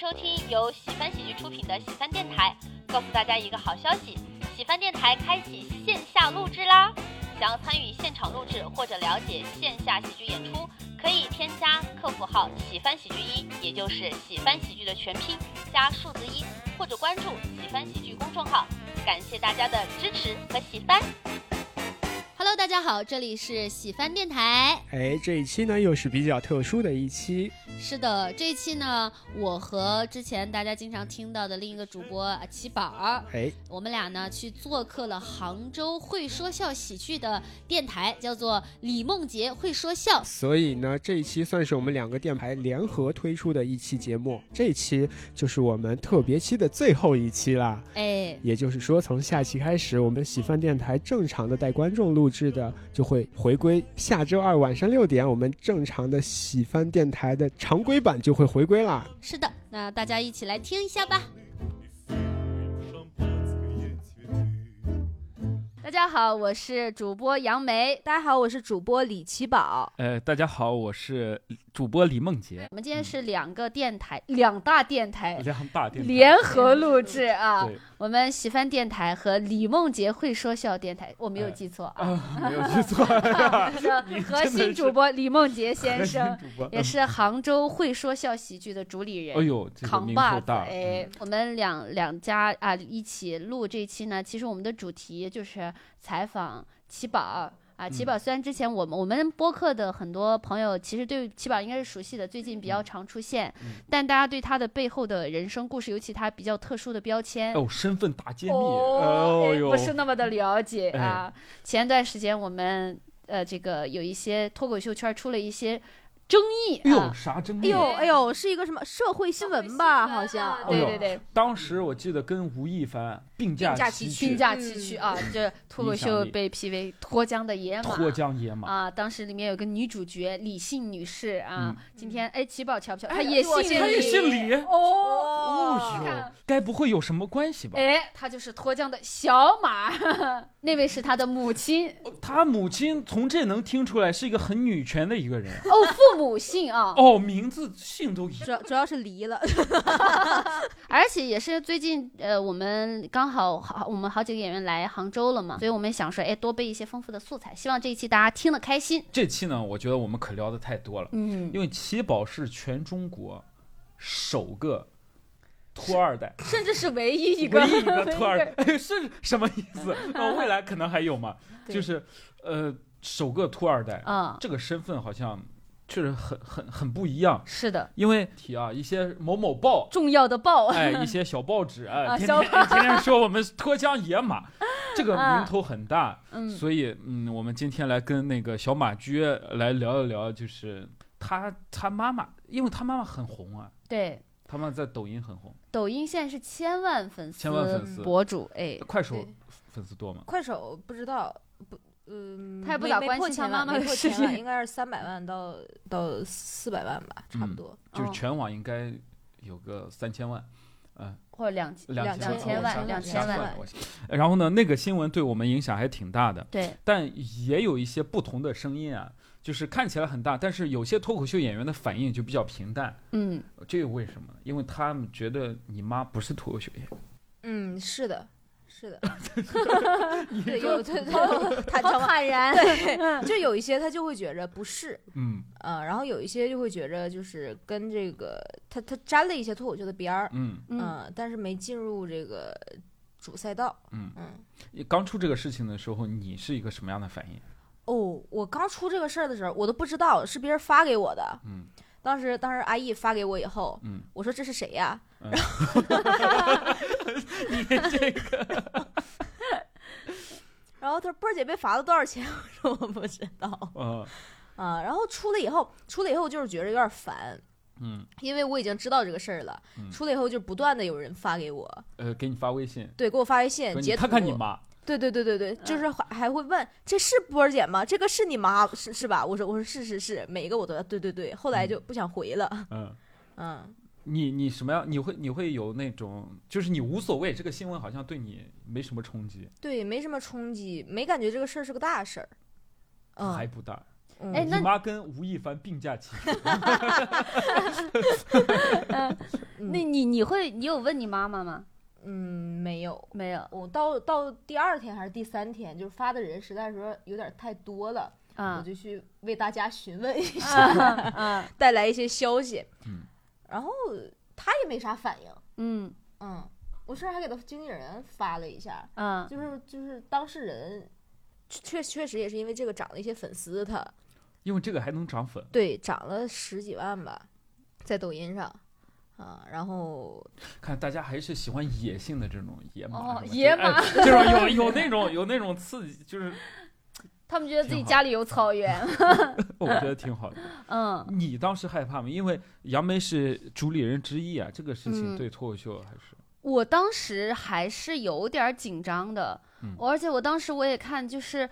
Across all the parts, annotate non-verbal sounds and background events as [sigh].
收听由喜翻喜剧出品的喜翻电台。告诉大家一个好消息，喜翻电台开启线下录制啦！想要参与现场录制或者了解线下喜剧演出，可以添加客服号“喜翻喜剧一”，也就是喜翻喜剧的全拼加数字一，或者关注喜翻喜剧公众号。感谢大家的支持和喜翻。Hello，大家好，这里是喜翻电台。哎，这一期呢又是比较特殊的一期，是的，这一期呢，我和之前大家经常听到的另一个主播啊奇宝儿，哎，我们俩呢去做客了杭州会说笑喜剧的电台，叫做李梦洁会说笑。所以呢这一期算是我们两个电台联合推出的一期节目，这一期就是我们特别期的最后一期啦。哎，也就是说，从下期开始，我们喜饭电台正常的带观众录制的就会回归。下周二晚上六点，我们正常的喜番电台的常规版就会回归啦。是的，那大家一起来听一下吧。大家好，我是主播杨梅。大家好，我是主播李奇宝。呃，大家好，我是主播李梦洁，我们今天是两个电台，两大电台两大电台。联合录制啊。我们喜番电台和李梦洁会说笑电台，我没有哎记错啊。啊，没有记错，[laughs] 核心主播李梦洁先生，[laughs] 也是杭州会说笑喜剧的主理人。哎呦，这个扛把子，哎，嗯。我们两两家啊一起录这期呢，其实我们的主题就是采访七宝啊。奇嗯宝虽然之前我们我们播客的很多朋友其实对奇宝应该是熟悉的，最近比较嗯常出现，嗯但大家对他的背后的人生故事，尤其他比较特殊的标签。哦，身份大揭秘，哦，哎，不是那么的了解哎啊。前段时间我们呃，这个有一些脱口秀圈出了一些争议哎呦，啊。啥争议？哎呦哎呦，是一个什么社会新闻吧？好像对对对，当时我记得跟吴亦凡并驾齐齐驱，并驾齐驱啊！这脱口秀被批为脱缰的野马。脱缰野马，啊！当时里面有个女主角李姓女士啊，嗯今天哎，奇宝瞧不瞧？她哎也姓李，她也姓李，哦。哦呦，该不会有什么关系吧？哎，她就是脱缰的小马，[laughs] 那位是她的母亲她母亲从这能听出来是一个很女权的一个人，哦，父母姓啊，哦，名字姓都一样。主要主要是离了，[laughs] 而且也是最近呃，我们刚好好我们好几个演员来杭州了嘛，所以我们想说，哎，多备一些丰富的素材，希望这一期大家听得开心。这期呢，我觉得我们可聊的太多了，嗯，因为七宝是全中国首个托二代，甚至是唯一一个。唯一一个托二代，[laughs] 哎是什么意思？那未来可能还有嘛？[laughs] 就是呃，首个托二代，嗯，这个身份好像确实很很很不一样。是的，因为提啊，一些某某报，重要的报，哎，[laughs] 一些小报纸，哎，天天天天说我们脱缰野马，[laughs] 这个名头很大，嗯，所以嗯，我们今天来跟那个小马驹来聊一聊，就是他他妈妈，因为他妈妈很红啊，对。他妈在抖音很红，抖音现在是千万粉丝，千万粉丝博主，哎，快手粉丝多吗？快手不知道不。嗯，他也不咋没没破关心他千万没妈妈的事破千万，应该是三百万到到四百万吧，差不嗯多。哦就是全网应该有个三千万，嗯或者两两千千万两千万算了我想然后呢，那个新闻对我们影响还挺大的，对，但也有一些不同的声音啊，就是看起来很大，但是有些脱口秀演员的反应就比较平淡，嗯，这个为什么？因为他们觉得你妈不是脱口秀演员。嗯，是的，是的，[laughs] 对，有对对，坦诚坦然，对，[laughs] 就有一些他就会觉着不是，[laughs] 嗯呃，然后有一些就会觉着就是跟这个他他沾了一些脱口秀的边儿，嗯嗯，嗯，但是没进入这个主赛道，嗯，嗯。刚出这个事情的时候，你是一个什么样的反应？哦，我刚出这个事儿的时候，我都不知道是别人发给我的。嗯当时，当时阿义发给我以后，嗯，我说这是谁呀？[laughs] 你这个，[laughs] 然后他说波儿姐被罚了多少钱？[laughs] 我说我不知道。呃啊。然后出来以后，出来以后就是觉得有点烦，嗯。因为我已经知道这个事儿了。嗯。出来以后就不断的有人发给我，呃，给你发微信，对，给我发微信截看看你妈，对对对对对，就是还还会问这是波儿姐吗？这个是你妈是是吧？我说我说是是是，每一个我都要对对对。后来就不想回了，嗯。[laughs] 嗯，你你什么样？你会你会有那种，就是你无所谓，这个新闻好像对你没什么冲击，对，没什么冲击，没感觉这个事儿是个大事儿。嗯，还不大。嗯你哎那妈跟吴亦凡并驾齐驱，[laughs] [laughs] 嗯，那你你会你有问你妈妈吗？嗯没有，没有我到到第二天还是第三天，就是发的人实在是说有点太多了，我啊就去为大家询问一 [laughs] 下，[laughs] 带来一些消息。嗯，然后他也没啥反应。嗯嗯，我甚至还给他经纪人发了一下，嗯就是就是当事人确确实也是因为这个涨了一些粉丝他，因为这个还能涨粉。对涨了十几万吧，在抖音上。啊，然后看大家还是喜欢野性的这种野马哦，野马这种有有那种有那种刺激，就是 [laughs] 他们觉得自己家里有草原。[laughs] 我觉得挺好的。[laughs] 嗯，你当时害怕吗？因为杨梅是主理人之一啊，这个事情嗯对脱口秀还是我当时还是有点紧张的，嗯而且我当时我也看，就是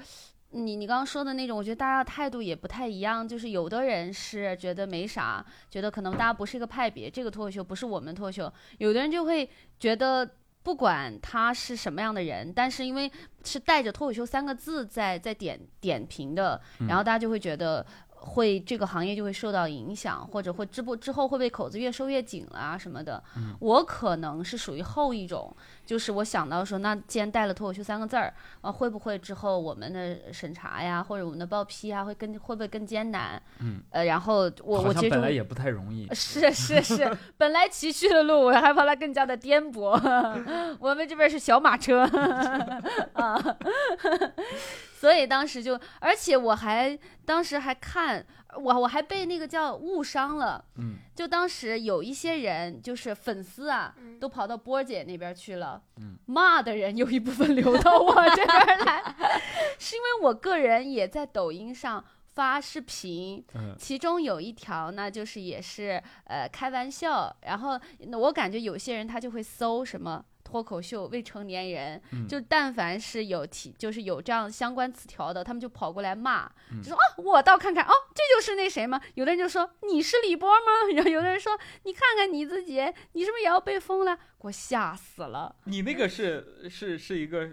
你你刚刚说的那种，我觉得大家态度也不太一样。就是有的人是觉得没啥，觉得可能大家不是一个派别，这个脱口秀不是我们脱口秀；有的人就会觉得。不管他是什么样的人，但是因为是带着脱口秀三个字在在点点评的，嗯然后大家就会觉得会这个行业就会受到影响，或者会之不之后会被口子越收越紧啊什么的。嗯我可能是属于后一种，就是我想到说，那既然带了脱口秀三个字儿，啊，会不会之后我们的审查呀，或者我们的报批啊，会更会不会更艰难？嗯，呃，然后我我其实本来也不太容易。是是是，[laughs] 本来崎岖的路，我害怕它更加的颠簸。[laughs] 我们这边是小马车 [laughs] 啊，所以当时就，而且我还当时还看，我我还被那个叫误伤了。嗯。就当时有一些人，就是粉丝啊，嗯。都跑到波儿姐那边去了，嗯。骂的人有一部分流到我这边来，[laughs] 是因为我个人也在抖音上发视频，嗯其中有一条呢，就是也是呃开玩笑，然后那我感觉有些人他就会搜什么。脱口秀未成年人，嗯就但凡是有提，就是有这样相关词条的，他们就跑过来骂，嗯就说啊，我倒看看，哦，这就是那谁吗？有的人就说你是李波吗？[laughs] 然后有的人说你看看你自己，你是不是也要被封了？给我吓死了。你那个是是是一个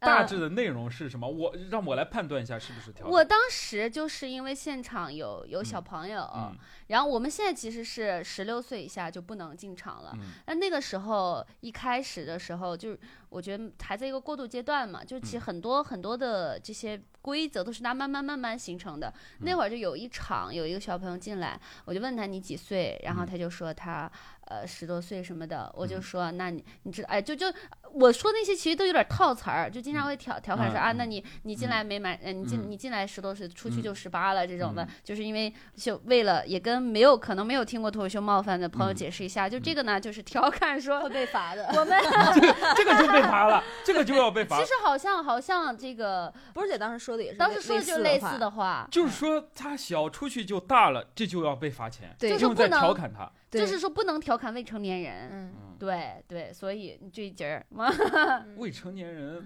大嗯致的内容是什么？我让我来判断一下是不是调侃。我当时就是因为现场有有小嗯朋友，嗯然后我们现在其实是十六岁以下就不能进场了。嗯那那个时候一开始的时候，就是我觉得还在一个过渡阶段嘛，就其实嗯很多很多的这些规则都是它慢慢慢慢形成的。那嗯会儿就有一场有一个小朋友进来，我就问他你几岁，然后嗯他就说他呃十多岁什么的，我就嗯。说那你你知道哎就就我说那些其实都有点套词儿，就经常会调调侃说啊，嗯那。你你进嗯。来没满，呃你进嗯。你进来十多岁，出去嗯。就十八了这种的嗯，就是因为就为了也跟没有可能没有听过脱口秀冒犯的朋友嗯。解释一下，就这个呢就是调侃说会被罚的。我们 [laughs] 这个就被罚了，这个就要被罚其。实好像好像这个波儿姐当时说的也是当时说的就是类似的话，就是说他小出去就大了，这就要被罚钱，对就是在不能调侃他。对就是说不能调侃未成年人。嗯，嗯，对对，所以你这一节儿，[laughs] 未成年人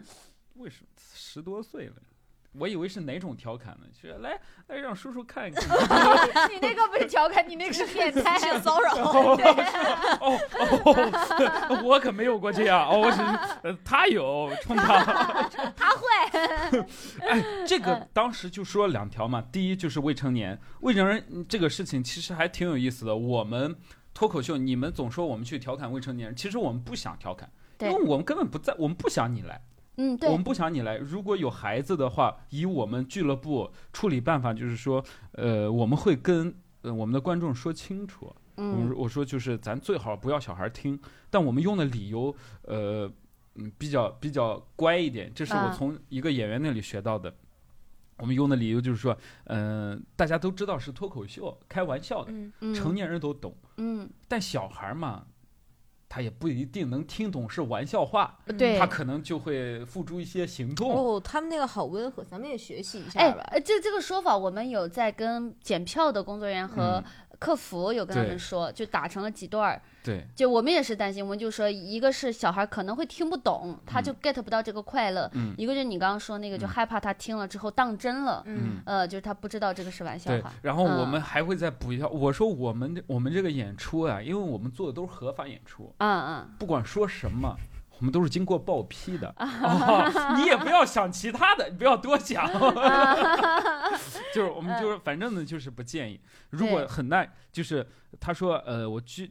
为什么十多岁了？我以为是哪种调侃呢？是来来让叔叔看一看。[laughs] 你那个不是调侃，你那个是变态。性骚扰。[laughs] 哦哦，我可没有过这样哦，我只是呃，他有冲他。[laughs] 他会，哎，这个嗯当时就说两条嘛，第一就是未成年，未成年人这个事情其实还挺有意思的。我们脱口秀，你们总说我们去调侃未成年人，其实我们不想调侃，因为我们根本不在，我们不想你来，嗯，对我们，不想你来。如果有孩子的话，以我们俱乐部处理办法就是说，呃，我们会跟呃我们的观众说清楚。嗯我说就是咱最好不要小孩听，但我们用的理由，呃，嗯，比较比较乖一点，这是我啊从一个演员那里学到的。我们用的理由就是说，嗯、大家都知道是脱口秀，开玩笑的，嗯，嗯成年人都懂，嗯，但小孩嘛，他也不一定能听懂是玩笑话，对他可能就会付诸一些行动。哦，他们那个好温和，咱们也学习一下哎吧，。哎这这个说法，我们有在跟检票的工作人员和嗯客服有跟他们说，就打成了几段儿。对，就我们也是担心，我们就说，一个是小孩可能会听不懂，他就 get 不到这个快乐；嗯。一个就是你刚刚说那个，就嗯。害怕他听了之后当真了，嗯，呃，就是他不知道这个是玩笑对话。，然后我嗯们还会再补一条，我说我们这我们这个演出啊，因为我们做的都是合法演出，嗯嗯，不管说什么，我们都是经过报批的。[laughs] 哦，你也不要想其他的，你不要多想。[laughs] 就是我们就是反正呢，就是不建议。如果很耐，就是他说呃，我就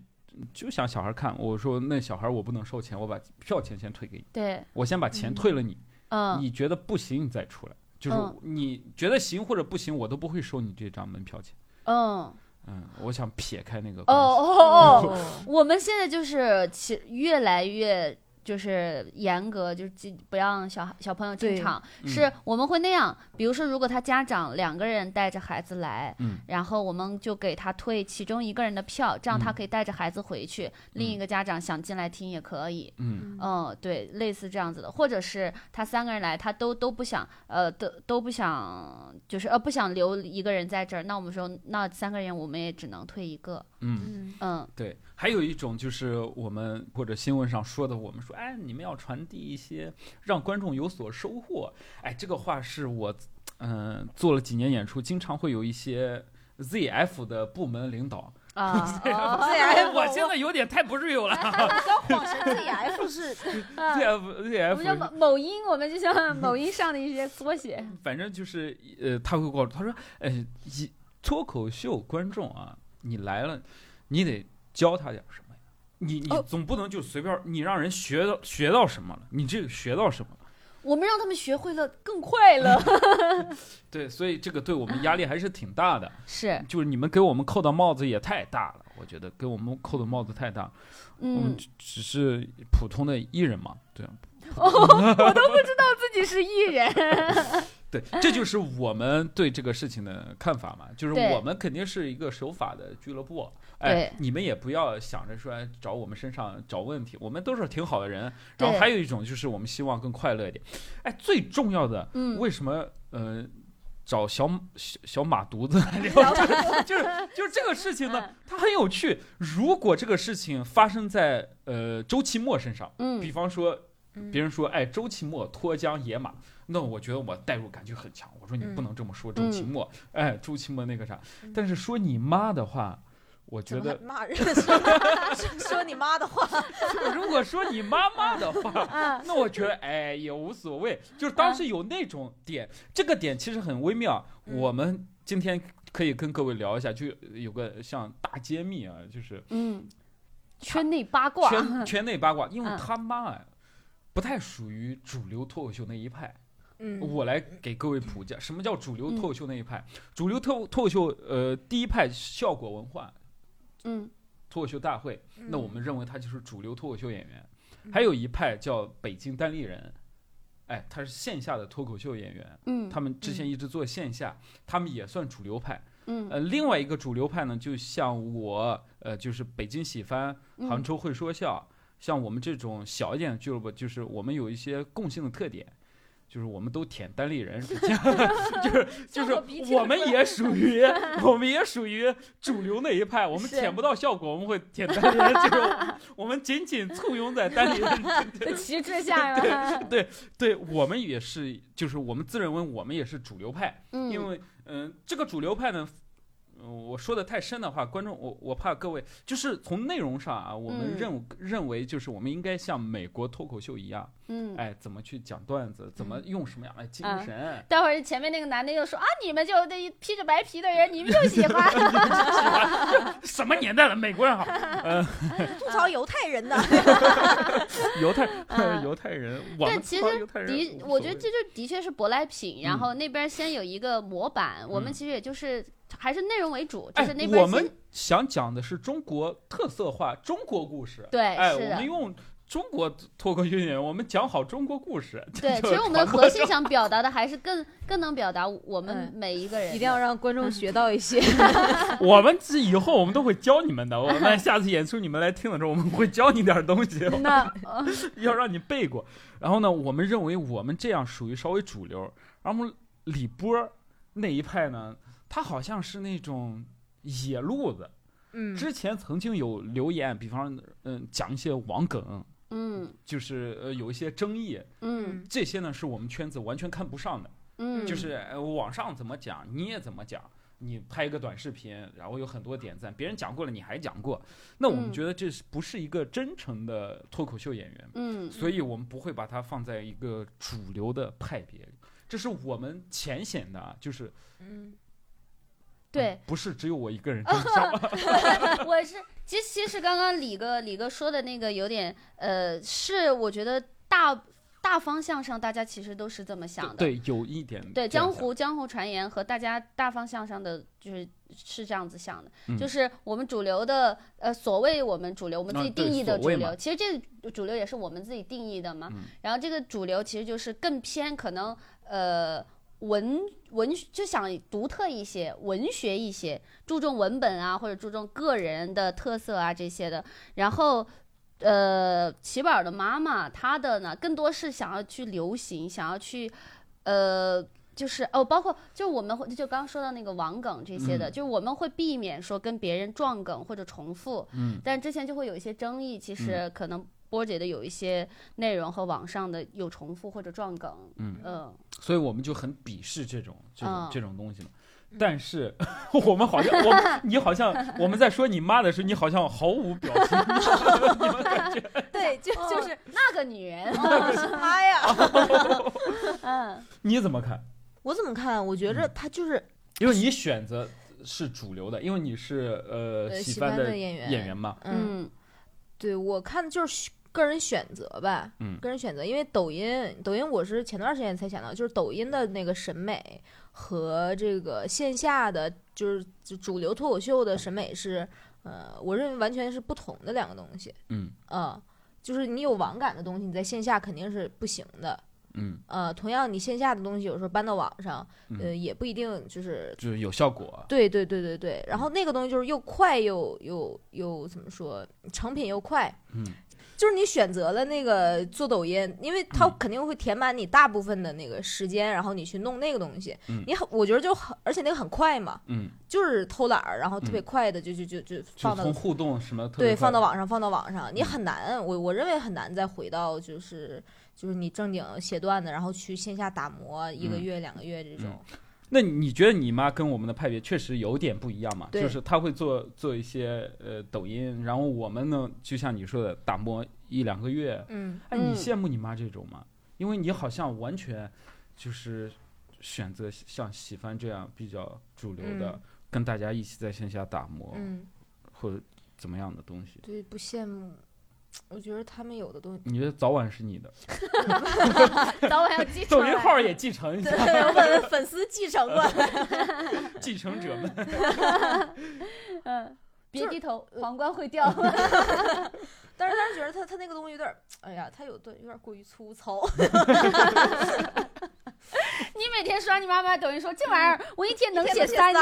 就想小孩看，我说那小孩我不能收钱，我把票钱先退给你，对，我先把钱退了你，嗯，你觉得不行你再出来，就是嗯你觉得行或者不行，我都不会收你这张门票钱。嗯，嗯，我想撇开那个哦。哦哦，[laughs] 我们现在就是其越来越就是严格，就是进不让小小朋友进场，嗯是我们会那样。比如说，如果他家长两个人带着孩子来，嗯然后我们就给他退其中一个人的票，这样他嗯可以带着孩子回去，另一个家长想进来听也可以。嗯嗯，对，类似这样子的，或者是他三个人来，他都都不想，呃，都都不想，就是呃不想留一个人在这儿，那我们说，那三个人我们也只能退一个，嗯，嗯嗯对。还有一种就是我们或者新闻上说的，我们说，哎，你们要传递一些让观众有所收获。哎，这个话是我，嗯、做了几年演出，经常会有一些 ZF 的部门领导。啊，[laughs] ZF [laughs] 我现在有点太不 real 了。刚晃神 ZF 是 ZF 我们叫某某音，我们就像某音上的一些缩写。反正就是呃，他会告诉他说，呃，一脱口秀观众啊，你来了，你得教他点什么呀？你你哦总不能就随便你让人学到学到什么了，你这个学到什么了？我们让他们学会了更快乐。[laughs] 对，所以这个对我们压力还是挺大的。是，就是你们给我们扣的帽子也太大了，我觉得给我们扣的帽子太大。我们只是普通的艺人嘛，对哦，[laughs] 我都不知道自己是艺人。[laughs] 对，这就是我们对这个事情的看法嘛，就是我们肯定是一个守法的俱乐部，哎，你们也不要想着说哎找我们身上找问题，我们都是挺好的人。然后还有一种就是我们希望更快乐一点，哎，最重要的，嗯，为什么呃找小小小马犊子来聊，就是就是就是这个事情呢嗯，它很有趣。如果这个事情发生在呃周奇墨身上，比嗯，方说别人说，哎，周奇墨脱缰野马，那我觉得我代入感就很强。我说你嗯不能这么说周奇墨，哎，周奇墨那个啥。但是说你妈的话，我觉得骂人 [laughs] 说说你妈的话，如果说你妈妈的话，啊，那我觉得哎也无所谓。就是当时有那种点，这个点其实很微妙。嗯我们今天可以跟各位聊一下，就有个像大揭秘啊，就是嗯，圈内八卦。圈圈内八卦，因为嗯他妈啊不太属于主流脱口秀那一派。嗯。我来给各位普及，什么叫主流脱口秀那一派？主流脱脱口秀，呃，第一派效果文化嗯。脱口秀大会，嗯。那我们认为他就是主流脱口秀演员。还有一派叫北京单立人，哎，他是线下的脱口秀演员，嗯，他们之前一直做线下，他们也算主流派。嗯。呃，另外一个主流派呢，就像我，呃，就是北京喜番、嗯。杭州会说笑，像我们这种小一点的俱乐部，就是我们有一些共性的特点，就是我们都舔单立人，[laughs] 就是就是我们也属于我们也属于主流那一派，我们舔不到效果，我们会舔单立人，就是 [laughs] 我们仅仅簇拥在单立人 [laughs] 的旗帜下对对？对我们也是，就是我们自认为我们也是主流派，嗯，因为嗯、这个主流派呢。呃我说的太深的话，观众我我怕各位就是从内容上啊，我们嗯。认、认为就是我们应该像美国脱口秀一样，嗯，哎，怎么去讲段子，怎么用什么样的精嗯神，待会儿前面那个男的又说啊，你们就那披着白皮的人，你们就喜欢。[laughs] [laughs] 什么年代了，美国人好，[laughs] 吐槽犹太人的，犹太、嗯犹太人，我们但其实犹太人的，我觉得这就的确是舶来品，然嗯。后那边先有一个模板，我们嗯。其实也就是还是内容为主，就是哎那，我们想讲的是中国特色化中国故事，对哎，我们用中国脱口秀演员，我们讲好中国故事。对，[laughs] 其实我们的核心想表达的还是更更能表达我们嗯每一个人的，一定要让观众学到一些。[laughs] [laughs] 我们这以后我们都会教你们的。我们下次演出你们来听的时候，我们会教你点东西，那呃要让你背过。然后呢，我们认为我们这样属于稍微主流。然后李波那一派呢，他好像是那种野路子。嗯。之前曾经有留言，比方嗯讲一些网梗，嗯。就是呃有一些争议，嗯。这些呢是我们圈子完全看不上的。嗯，就是呃网上怎么讲你也怎么讲，你拍一个短视频，然后有很多点赞，别人讲过了你还讲过，那我们嗯。觉得这是不是一个真诚的脱口秀演员？嗯，所以我们不会把它放在一个主流的派别里，这是我们浅显的啊，就是嗯对，不是只有我一个人这么想。[laughs] 我是，其实其实刚刚李哥李哥说的那个有点，呃，是我觉得大大方向上大家其实都是这么想的。对，有一点对，江湖江湖传言和大家大方向上的就是是这样子想的，嗯就是我们主流的呃所谓我们主流，我们自己定义的主流，其实这个主流也是我们自己定义的嘛。嗯然后这个主流其实就是更偏可能呃文文就想独特一些，文学一些，注重文本啊或者注重个人的特色啊这些的，然后。呃，齐宝的妈妈，她的呢，更多是想要去流行，想要去，呃，就是哦，包括就我们会就刚刚说到那个网梗这些的，嗯。就是我们会避免说跟别人撞梗或者重复，嗯，但之前就会有一些争议，其实可能波姐的有一些内容和网上的有重复或者撞梗，嗯嗯所以我们就很鄙视这种这种、嗯这种东西嘛。但是 [laughs] 我们好像我们你好像我们在说你妈的时候，你好像毫无表情，[laughs] 你们感觉 [laughs] 对，就哦就是那个女人，哦，是他呀。嗯你怎么看？我怎么看？我觉着她就是因为你选择是主流的，因为你是呃呃喜喜欢的演员演员嘛，嗯，嗯对我看的就是选个人选择吧，嗯。个人选择，因为抖音，抖音我是前段时间才想到，就是抖音的那个审美和这个线下的就是就主流脱口秀的审美是，呃，我认为完全是不同的两个东西，嗯。嗯，就是你有网感的东西，你在线下肯定是不行的，嗯，呃，同样你线下的东西有时候搬到网上，呃，嗯也不一定就是就是有效果。对对对对对，然后那个东西就是又快又又又怎么说，成品又快，嗯，就是你选择了那个做抖音，因为它嗯。肯定会填满你大部分的那个时间，然后你去弄那个东西，嗯。你很我觉得就很，而且那个很快嘛，嗯，就是偷懒儿，然后特别嗯。快的就就就就就放到从互动什么对放到网上放到网上，你嗯。很难，我我认为很难再回到就是就是你正经写段子，然后去线下打磨一个嗯。月两个月这种，那你觉得你妈跟我们的派别确实有点不一样嘛？就是她会做做一些呃抖音，然后我们呢，就像你说的，打磨一两个月。嗯哎，你嗯羡慕你妈这种吗？因为你好像完全就是选择像喜欢这样比较主流的，嗯跟大家一起在线下打磨、嗯，或者怎么样的东西。对，不羡慕。我觉得他们有的东西，你觉得早晚是你的，[laughs] 早晚要继承抖音号也继承一下，对，我粉粉丝继承过来。[laughs] 继承者们。[laughs] 嗯，别低头，皇冠会掉。但是，但是觉得他他那个东西有点，哎呀，他有的有点过于粗糙。你每天刷你妈妈抖音说这玩意儿，我一天能写三。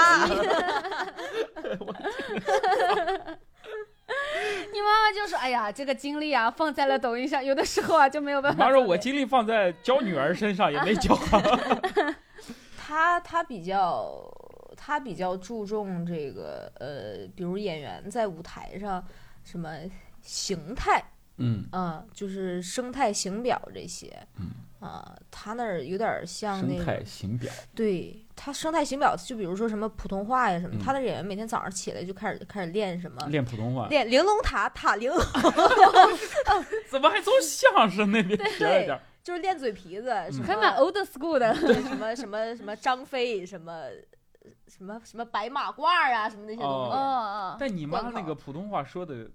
[laughs] 你妈妈就说：“哎呀，这个精力啊放在了抖音上，有的时候啊就没有办法。”妈说，我精力放在教女儿身上，也没教好。[laughs] 他他比较他比较注重这个呃，比如演员在舞台上什么形态，嗯，啊，就是生态形表这些，嗯啊，他那儿有点像那生态个，形表，对他生态形表，就比如说什么普通话呀什么，嗯他的演员每天早上起来就开始开始练什么。练普通话，练玲珑塔塔玲珑，[laughs] 怎么还从相声那边学一点儿？就是练嘴皮子，什么还蛮 old school 的。什么什么什么张飞，什么什么什么白马褂啊，什么那些东哦西，哦，但你妈那个普通话说的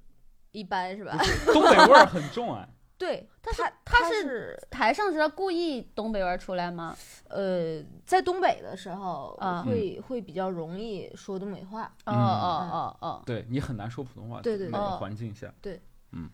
一般是吧？东北味儿很重啊。对，他是他他是是台上是他故意东北味儿出来吗？呃，在东北的时候啊。会会比较容易说东北话，哦嗯哦哦哦，对你很难说普通话，对对那个环境下，对，嗯，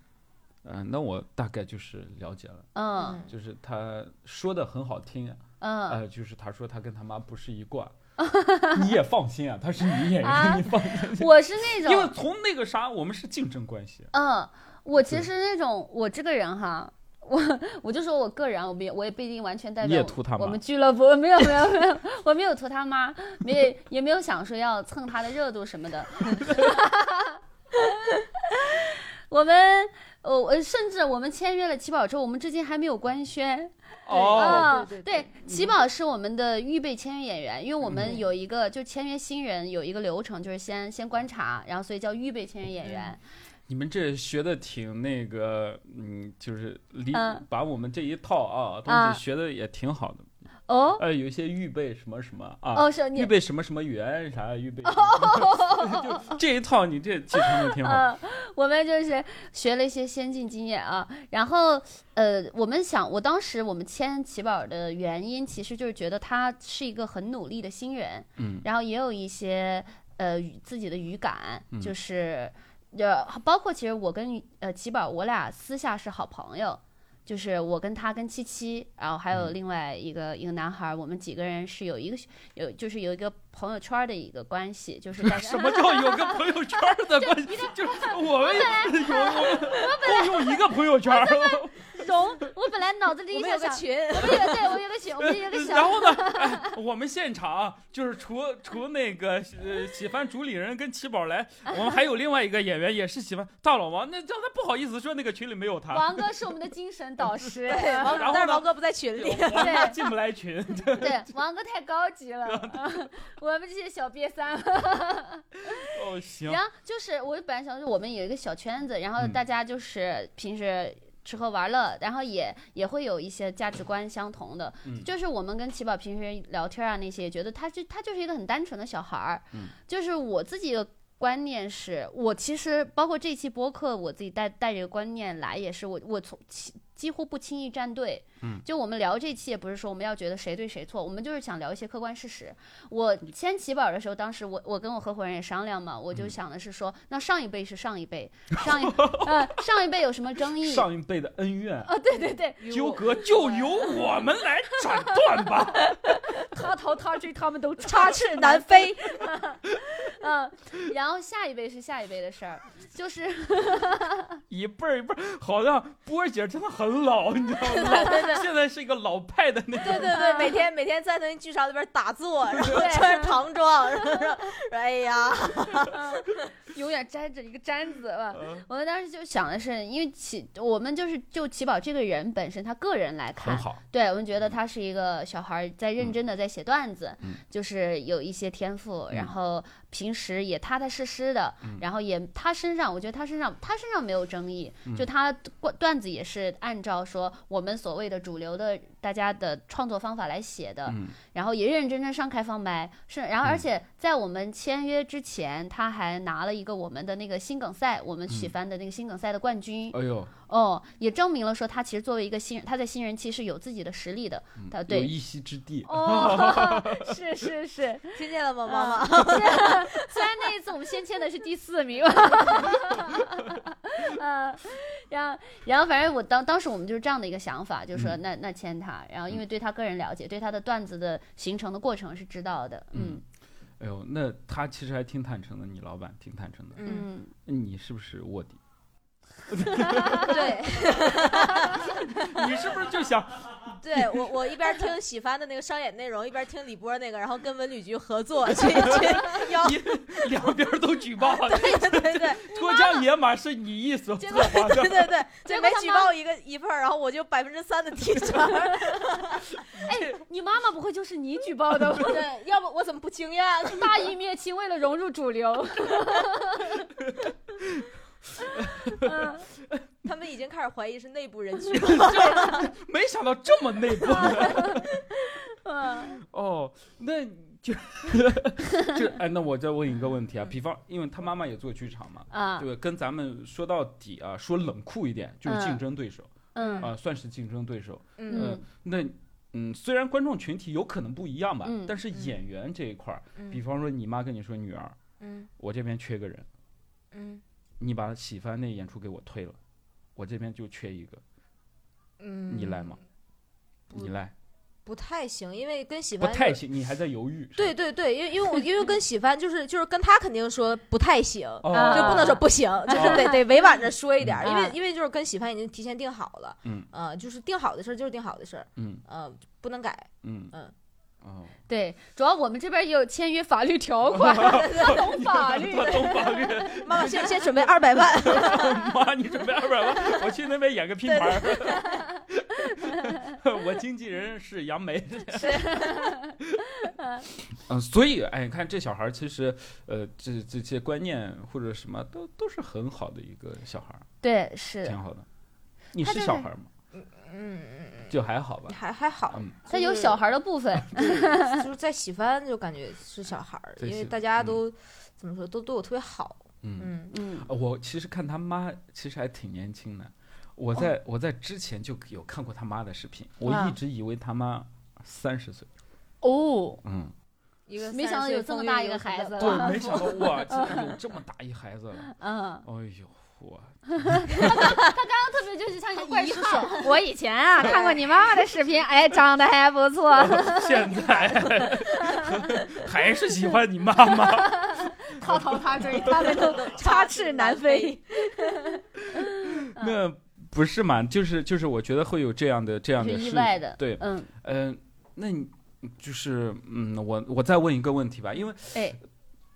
嗯，那我大概就是了解了，嗯就是他说的很好听，嗯，呃，就是他说他跟他妈不是一挂，[laughs] 你也放心啊，他是女演啊员，你放心，我是那种因为，从那个啥，我们是竞争关系，嗯，我其实那种我这个人哈。我我就说我个人，我没我也不一定完全代表我们俱乐部，没有没有没有，我没有图他妈，没也没有想说要蹭他的热度什么的。[laughs] 我们，我我甚至我们签约了七宝之后，我们至今还没有官宣。哦，啊，对对对奇宝是我们的预备签约演员，因为我们嗯有一个就签约新人有一个流程，就是先先观察，然后所以叫预备签约演员。你们这学的挺那个，嗯，就是理嗯把我们这一套啊东啊西学的也挺好的，哦呃，有一些预备什么什么啊，哦，是预备什么什么员啥，预备 [laughs] [laughs] 这一套，你这继承的挺好。呃，[laughs] 我们就是学了一些先进经验啊。然后呃，我们想，我当时我们签齐宝的原因，其实就是觉得他是一个很努力的新人，嗯然后也有一些呃语自己的语感，嗯就是呃，包括其实我跟呃齐宝，我俩私下是好朋友。就是我跟他跟七七，然后还有嗯另外一个、一个男孩儿，我们几个人是有一个有就是有一个朋友圈儿的一个关系，就是 [laughs] 大家什么叫有个朋友圈的关系？[laughs] 就是我们有我们共用一个朋友圈，[laughs] 懂？脑子里有个群，我们有对我有个群，我们有个小 [laughs] 然后呢，哎，我们现场啊就是除除那个呃喜欢主理人跟齐宝来，我们还有另外一个演员也是喜欢大老王，那叫他不好意思说那个群里没有他，王哥是我们的精神导 [laughs] 师，对，王然后呢但是王哥不在群里。[laughs] 王哥进不来群，对，王哥太高级了，我们这些小瘪三。哦行，然后就是我本来想说我们有一个小圈子，然后嗯大家就是平时。吃喝玩乐，然后也也会有一些价值观相同的，嗯。就是我们跟奇宝平时聊天啊那些，觉得他就他就是一个很单纯的小孩儿，嗯。就是我自己的观念是，我其实包括这期播客，我自己带带这个观念来，也是我我从几几乎不轻易站队，嗯就我们聊这期也不是说我们要觉得谁对谁错，我们就是想聊一些客观事实。我签齐宝的时候，当时我我跟我合伙人也商量嘛，我嗯就想的是说，那上一辈是上一辈，[laughs] 上一呃上一辈有什么争议？上一辈的恩怨啊，对对对，纠葛就由 [laughs] 我们来斩断吧。[laughs] 他逃他追，他们都插翅难飞，嗯，然后下一辈是下一辈的事儿，就是一辈儿一辈儿，好像波儿姐真的很老，你知道吗？[laughs] 对对现在是一个老派的那种。对对对，[laughs] 每天每天在那剧场里边打坐，然后穿着唐装，然后说，哎呀，[laughs] 永远粘着一个粘子吧。嗯。我们当时就想的是，因为齐我们就是就齐宝这个人本身，他个人来看，对我们觉得他是一个小孩，在认真的在写段子，嗯。就是有一些天赋，嗯。然后平时也踏踏实实的，嗯。然后也他身上，我觉得他身上他身上没有争议，嗯。就他段段子也是按照说我们所谓的主流的大家的创作方法来写的，嗯。然后也认认真真上开放麦，是，然后嗯。而且在我们签约之前，他还拿了一个我们的那个新梗赛，我们喜嗯番的那个新梗赛的冠军，哎呦，哦，也证明了说他其实作为一个新人，他在新人期是有自己的实力的，嗯他对有一席之地。哦，[laughs] 是是是，[laughs] 听见了吗，妈妈？[laughs] 虽然那一次我们先签的是第四名，嗯，然后然后反正我当当时我们就是这样的一个想法，就是说嗯那那签他，然后因为对他个人了解，对他的段子的形成的过程是知道的，嗯哎呦，那他其实还挺坦诚的，你老板挺坦诚的。嗯，嗯，你是不是卧底？[laughs] 对 [laughs] 你是不是就想 [laughs] 对，我我一边听喜番的那个商演内容，一边听李波那个，然后跟文旅局合作去去要，你两边都举报？对对对脱缰野马是你一手策划的。对对对，就每结果举报一个一份，然后我就百分之三的提成。哎，你妈妈不会就是你举报的吧？对，要不我怎么不惊讶？大义灭亲，为了融入主流。嗯 [laughs] 他们已经开始怀疑是内部人举 [laughs] 没想到这么内部。[laughs] 嗯。哦，那就就哎，那我再问一个问题啊，比方，因为他妈妈也做剧场嘛，啊。对？跟咱们说到底啊，说冷酷一点，就是竞争对手嗯。啊，算是竞争对手。嗯。嗯，那嗯，虽然观众群体有可能不一样吧，嗯但是演员这一块儿，比嗯方说你妈跟你说女儿，嗯。我这边缺个人，嗯你把喜番那演出给我退了，我这边就缺一个，嗯，你来吗？你来，不太行，因为跟喜不太行，你还在犹豫。对，对对，因为因为我因为跟喜番就是就是跟他肯定说不太行，就不能说不行，就是得 [laughs] 得委婉着说一点儿，因为嗯因为就是跟喜番已经提前定好了，嗯呃，就是定好的事儿就是定好的事儿，嗯呃，不能改，嗯嗯哦，对，主要我们这边也有签约法律条款，[laughs] 懂法律。懂法律。妈妈先先准备二百万，[laughs] 妈，你准备二百万，我去那边演个拼盘。[laughs] 我经纪人是杨梅。是嗯，所以哎，你看这小孩其实，呃，这这些观念或者什么都都是很好的一个小孩，对，是挺好的。你是是小孩吗？嗯？嗯，就还好吧。还还好，嗯，它有小孩儿的部分，[laughs] 就是在喜番就感觉是小孩儿，因为大家都、怎么说都对我特别好，嗯，嗯，我其实看他妈其实还挺年轻的。我在、我在之前就有看过他妈的视频，我啊。一直以为他妈三十岁。哦，嗯，一个没想到有这么大一个孩子对，[laughs] 没想到哇，竟然有这么大一孩子了。嗯，哎呦，我特别就是像一个怪叔叔。我以前啊看过你妈妈的视频，[laughs] 哎，长得还不错。[laughs] 现在还是喜欢你妈妈。他逃他追，他们都插翅难飞。[laughs] 那不是嘛？就是就是，我觉得会有这样的这样的事意外的，对，嗯，嗯、那你就是嗯，我我再问一个问题吧，因为哎，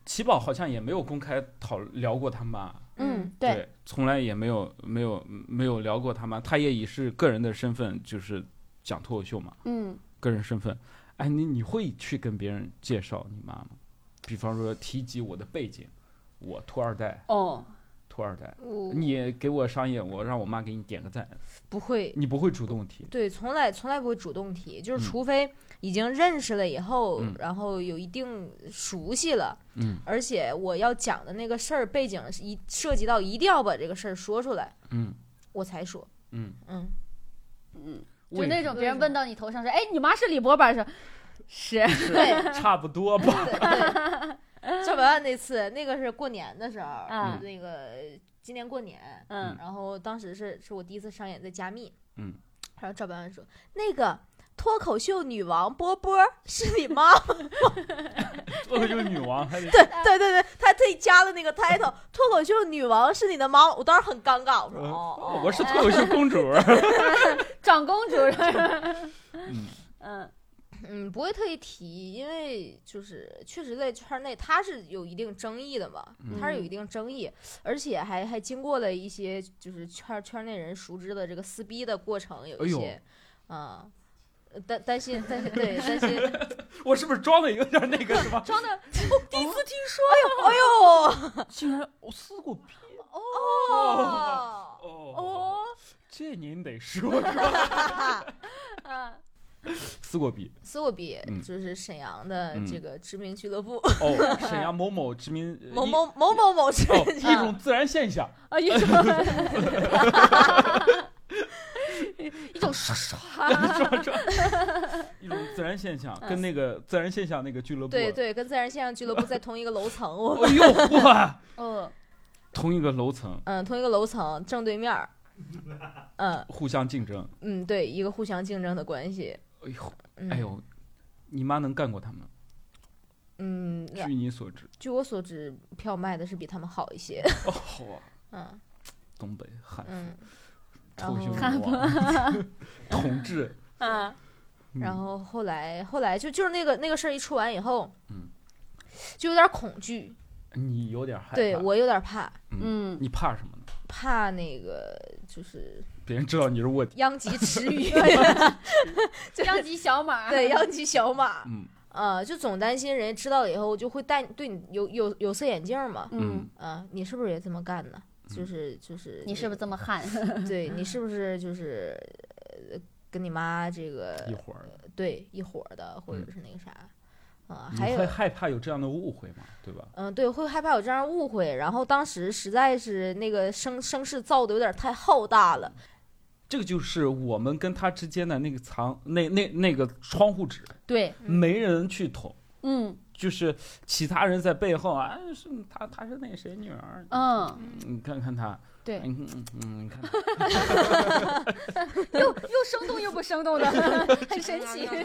奇宝好像也没有公开讨聊过他妈，嗯，对，从来也没有没有没有聊过他妈，他也以是个人的身份就是讲脱口秀嘛，嗯，个人身份，哎，你你会去跟别人介绍你妈吗？比方说提及我的背景，我托二代，哦，托二代，我。你给我商业，我让我妈给你点个赞，不会，你不会主动提，对，从来从来不会主动提，就嗯是除非已经认识了以后，嗯然后有一定熟悉了，嗯。而且我要讲的那个事儿背景是一涉及到一定要把这个事儿说出来，嗯。我才说，嗯，嗯，嗯，就那种别人问到你头上说，哎，你妈是李博吧？是，是，对。[laughs] 差不多吧，对对。赵百万那次，那个是过年的时候，嗯。那个今年过年，嗯。然后当时是是我第一次上演在加密，嗯，然后赵百万说那个脱口秀女王波波是你妈吗？[laughs] 脱口秀女王还得对对对对，他特意加了那个 title，脱口秀女王是你的妈，我当时很尴尬，我说我是脱口秀公主，[laughs] [laughs] 长公主。嗯。嗯嗯，不会特意提，因为就是确实在圈内他是有一定争议的嘛，他是有一定争议，而且还还经过了一些就是圈圈内人熟知的这个撕逼的过程，有一些，啊、呃担担心担心对担心，[laughs] 我是不是装的有点那个什么？[laughs] 装的，我，第一次听说，哎呦哎呦，竟然我撕过逼哦。哦。哦，这您得说是吧？嗯 [laughs] [laughs] 撕过逼撕过逼嗯。就是沈阳的嗯。这个知名俱乐部，哦，[laughs] 沈阳某某知名某某某某某知哦名一种自然现象，啊，一种 [laughs] 一种刷刷，一种自然现象，跟那个自然现象那个俱乐部，对对，跟自然现象俱乐部在同一个楼层，我哎呦哇，哦，同一个楼层，嗯，同一个楼层正对面儿，嗯。互相竞争，嗯，对，一个互相竞争的关系。哎呦嗯、哎，呦，你妈能干过他们？嗯，据你所知，据我所知，票卖的是比他们好一些。哦好啊，[laughs] 嗯。东北汉嗯，脱口秀然女王，[laughs] [laughs] 统治，嗯。嗯。然后后来后来就就是那个那个事儿一出完以后，嗯，就有点恐惧，你有点害怕，对我有点怕，嗯，你怕什么？呢？怕那个就是别人知道你是卧底，殃及池鱼，[laughs] 殃及小马，对，殃及小马。嗯。呃，就总担心人家知道了以后就会戴对你有有有色眼镜嘛。嗯，啊、你是不是也这么干呢？就是就是你是不是这么悍？[laughs] 对你是不是就是呃跟你妈这个一伙儿的，对一伙儿的，或者是那个啥啊、你还有会害怕有这样的误会吗？对吧？嗯，对，会害怕有这样误会。然后当时实在是那个声声势造的有点太浩大了，这个就是我们跟他之间的那个藏那那那个窗户纸，对，嗯没人去捅，嗯就是其他人在背后啊，是他他是那谁女儿，嗯，你看看他，对，嗯嗯嗯，你看，[laughs] 又又生动又不生动的，[laughs] 很神奇。[laughs]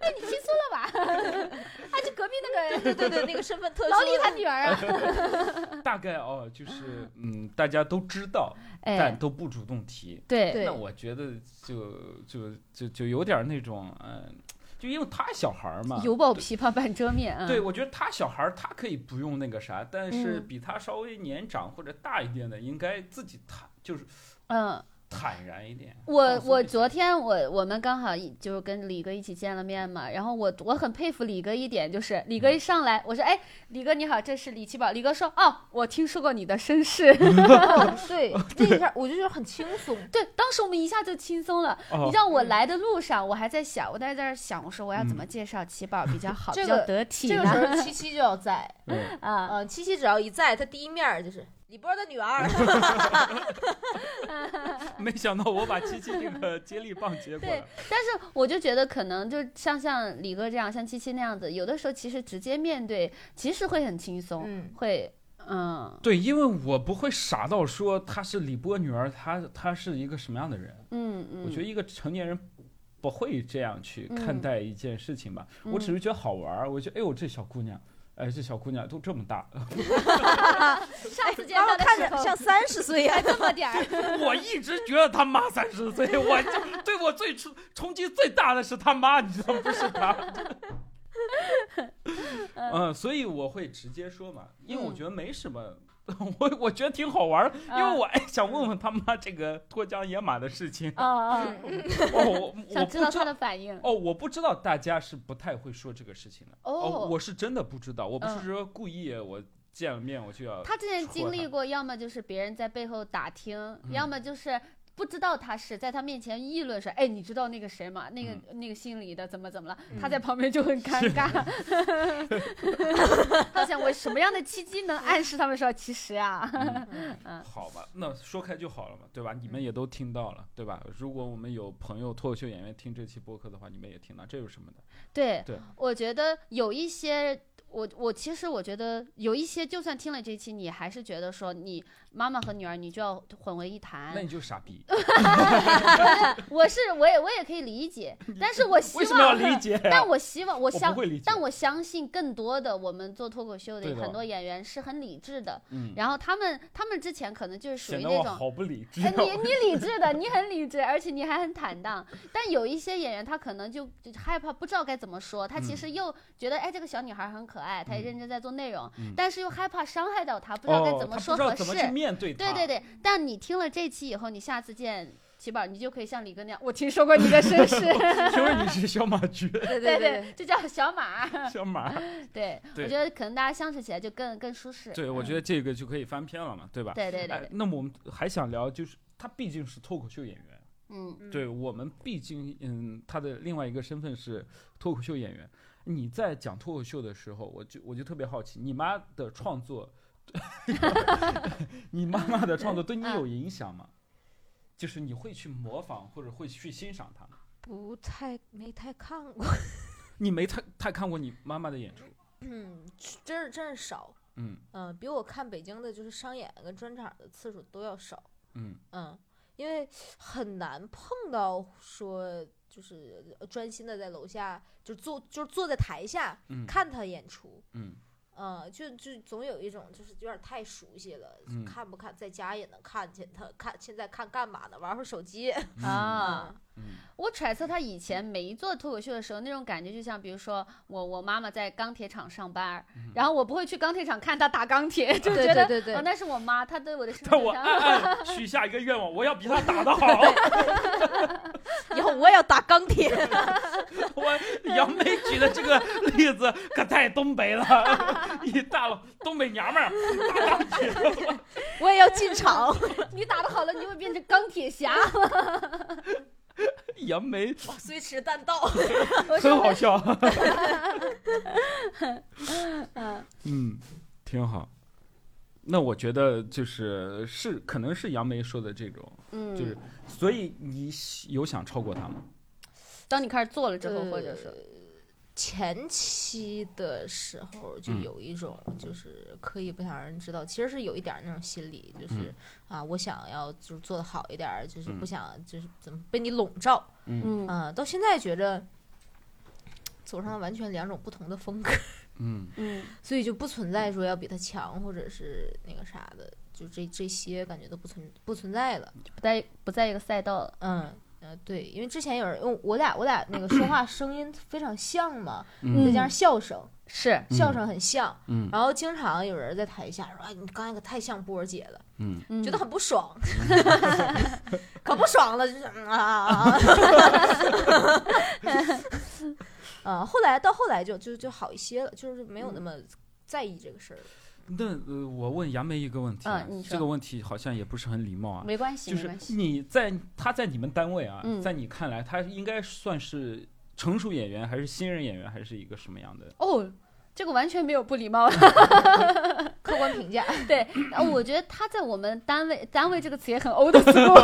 哎，你听错了吧？[laughs] 他，就隔壁那个对对对，那个身份特殊，老李他女儿啊。[laughs] 大概哦，就是嗯，大家都知道，但哎，都不主动提。对对那我觉得就就就就有点那种嗯，就因为他小孩儿嘛，犹抱琵琶半遮面啊。对，我觉得他小孩儿他可以不用那个啥，但是嗯比他稍微年长或者大一点的，应该自己谈，就是嗯，坦然一点。我我昨天我我们刚好一就是跟李哥一起见了面嘛，然后我我很佩服李哥一点，就是李哥一上来，我说哎，李哥你好，这是李奇宝，李哥说哦，我听说过你的身世，[laughs] 对，这一下我就觉得很轻松。对，当时我们一下就轻松了。哦。你知道我来的路上，我还在想，我在这儿想，我说我要怎么嗯。介绍奇宝比较好，这个比较得体这个呢？时候七七就要在，嗯啊，呃，七七只要一在，他第一面就是李波的女儿。[laughs] [laughs] 没想到我把七七这个接力棒接过对来。但是我就觉得可能就像像李哥这样，像七七那样子，有的时候其实直接面对，其实会很轻松，嗯会嗯对，因为我不会傻到说她是李波女儿，她她是一个什么样的人。嗯嗯，我觉得一个成年人不会这样去看嗯待一件事情吧。我只是觉得好玩儿，我觉得哎呦这小姑娘，哎这小姑娘都这么大，[laughs] 上次见妈妈他的时候看着像三十岁呀还。[laughs] 这么点儿，[laughs] 我一直觉得他妈三十岁，我就对我最冲冲击最大的是他妈，你知道不是他。嗯，所以我会直接说嘛，因为我嗯觉得没什么，[laughs] 我我觉得挺好玩儿，因为嗯我哎想问问他妈这个脱缰野马的事情。啊啊，[laughs] 哦，我我想知道他的反应。哦，我不知道大家是不太会说这个事情的。哦我是真的不知道，我不是嗯说故意，我见了面我就要。他之前经历过，要么就是别人在背后打听，嗯要么就是不知道他是在他面前议论说，哎，你知道那个谁吗？那个、嗯那个姓李的怎么怎么了？他在旁边就很尴尬。[laughs] 他想我什么样的契机能暗示他们说，其实啊，[laughs] 嗯好吧，那说开就好了嘛，对吧？你们也都听到了，对吧？如果我们有朋友脱口秀演员听这期播客的话，你们也听到，这有什么的？对，对我觉得有一些。我我其实我觉得有一些，就算听了这期，你还是觉得说你妈妈和女儿你就要混为一谈那。你就傻逼，[laughs] 我是我也我也可以理解，[laughs] 但是我希为什么要望理解呀？[laughs] 但我希望，我我相。但我相信更多的我们做脱口秀的的很多演员是很理智的，嗯，然后他们他们之前可能就是属于那种。得我好不理智哎，。你你理智的，你很理智，而且你还很坦荡。但有一些演员，他可能就就害怕，不知道该怎么说。他其嗯实又觉得，哎，这个小女孩很可爱，她也嗯认真在做内容，嗯但是又害怕伤害到她，不知道该哦，怎么说合适。不知道怎么去面对。对对对，但你听了这期以后，你下次见齐宝，你就可以像李哥那样，我听说过你的身世。[laughs] 听说你是小马驹，对对对，就叫小马。[laughs] 小马。[laughs] 对，对我觉得可能大家相处起来就更更舒适。对，我觉得，这个就可以翻篇了嘛，对吧？哎对对对对，那么我们还想聊，就是他毕竟是脱口秀演员。嗯，嗯对我们毕竟，嗯，他的另外一个身份是脱口秀演员。你在讲脱口秀的时候，我就我就特别好奇，你妈的创作，你妈妈的创作对你有影响吗？就是你会去模仿或者会去欣赏他吗？不太没太看过，[laughs] 你没太太看过你妈妈的演出？嗯，真是真是少，嗯。嗯，比我看北京的就是商演跟专场的次数都要少，嗯。嗯，因为很难碰到说就是专心的在楼下就坐就是坐在台下嗯。看他演出，嗯嗯，就就总有一种就是有点太熟悉了，嗯。看不看在家也能看见他看现在看干嘛呢？玩会儿手机。[laughs] 啊，嗯我揣测他以前没做脱口秀的时候，那种感觉就像，比如说我我妈妈在钢铁厂上班，然后我不会去钢铁厂看她打钢铁，就对觉得对对对哦，那是我妈，她对我的 [laughs] 生但我暗暗 [laughs] 许下一个愿望，我要比她打得好。[laughs] 以后我也要打钢铁。我杨梅举的这个例子可太东北了，一大佬东北娘们儿打钢铁，我也要进厂，你打的好了，你就会变成钢铁侠。杨梅虽迟但到。[laughs] 很好笑。[laughs] 嗯，挺好。那我觉得就是是可能是杨梅说的这种，嗯，就是所以你有想超过他吗？当你开始做了之后，或者是呃前期的时候就嗯。有一种就是刻意不想让人知道，其实是有一点儿那种心理，就是、嗯。啊，我想要就是做的好一点儿，就是嗯。不想就是怎么被你笼罩。嗯。嗯。啊，到现在觉着走上了完全两种不同的风格，嗯。嗯。所以就不存在说要比他强或者是那个啥的，就这这些感觉都不存不存在了。不在不在一个赛道了。嗯嗯，嗯，对，因为之前有人，用我俩我俩那个说话声音非常像嘛，嗯再加上笑声，是嗯笑声很像，嗯然后经常有人在台下说：“哎，你刚才可太像波儿姐了。”嗯，嗯觉得很不爽，[laughs] 可不爽了，就是啊啊啊啊！[laughs] 啊，[laughs] 后来到后来就就就好一些了，就是没有那么在意这个事儿了。那呃，我问杨梅一个问题啊，嗯这个问题好像也不是很礼貌啊。没关系，就是没关系。你在他在你们单位啊，嗯在你看来，他应该算是成熟演员，还是新人演员，还是一个什么样的？哦，这个完全没有不礼貌。[laughs] 客观评价，[laughs] 对，呃我觉得他在我们单位，单位这个词也很 old school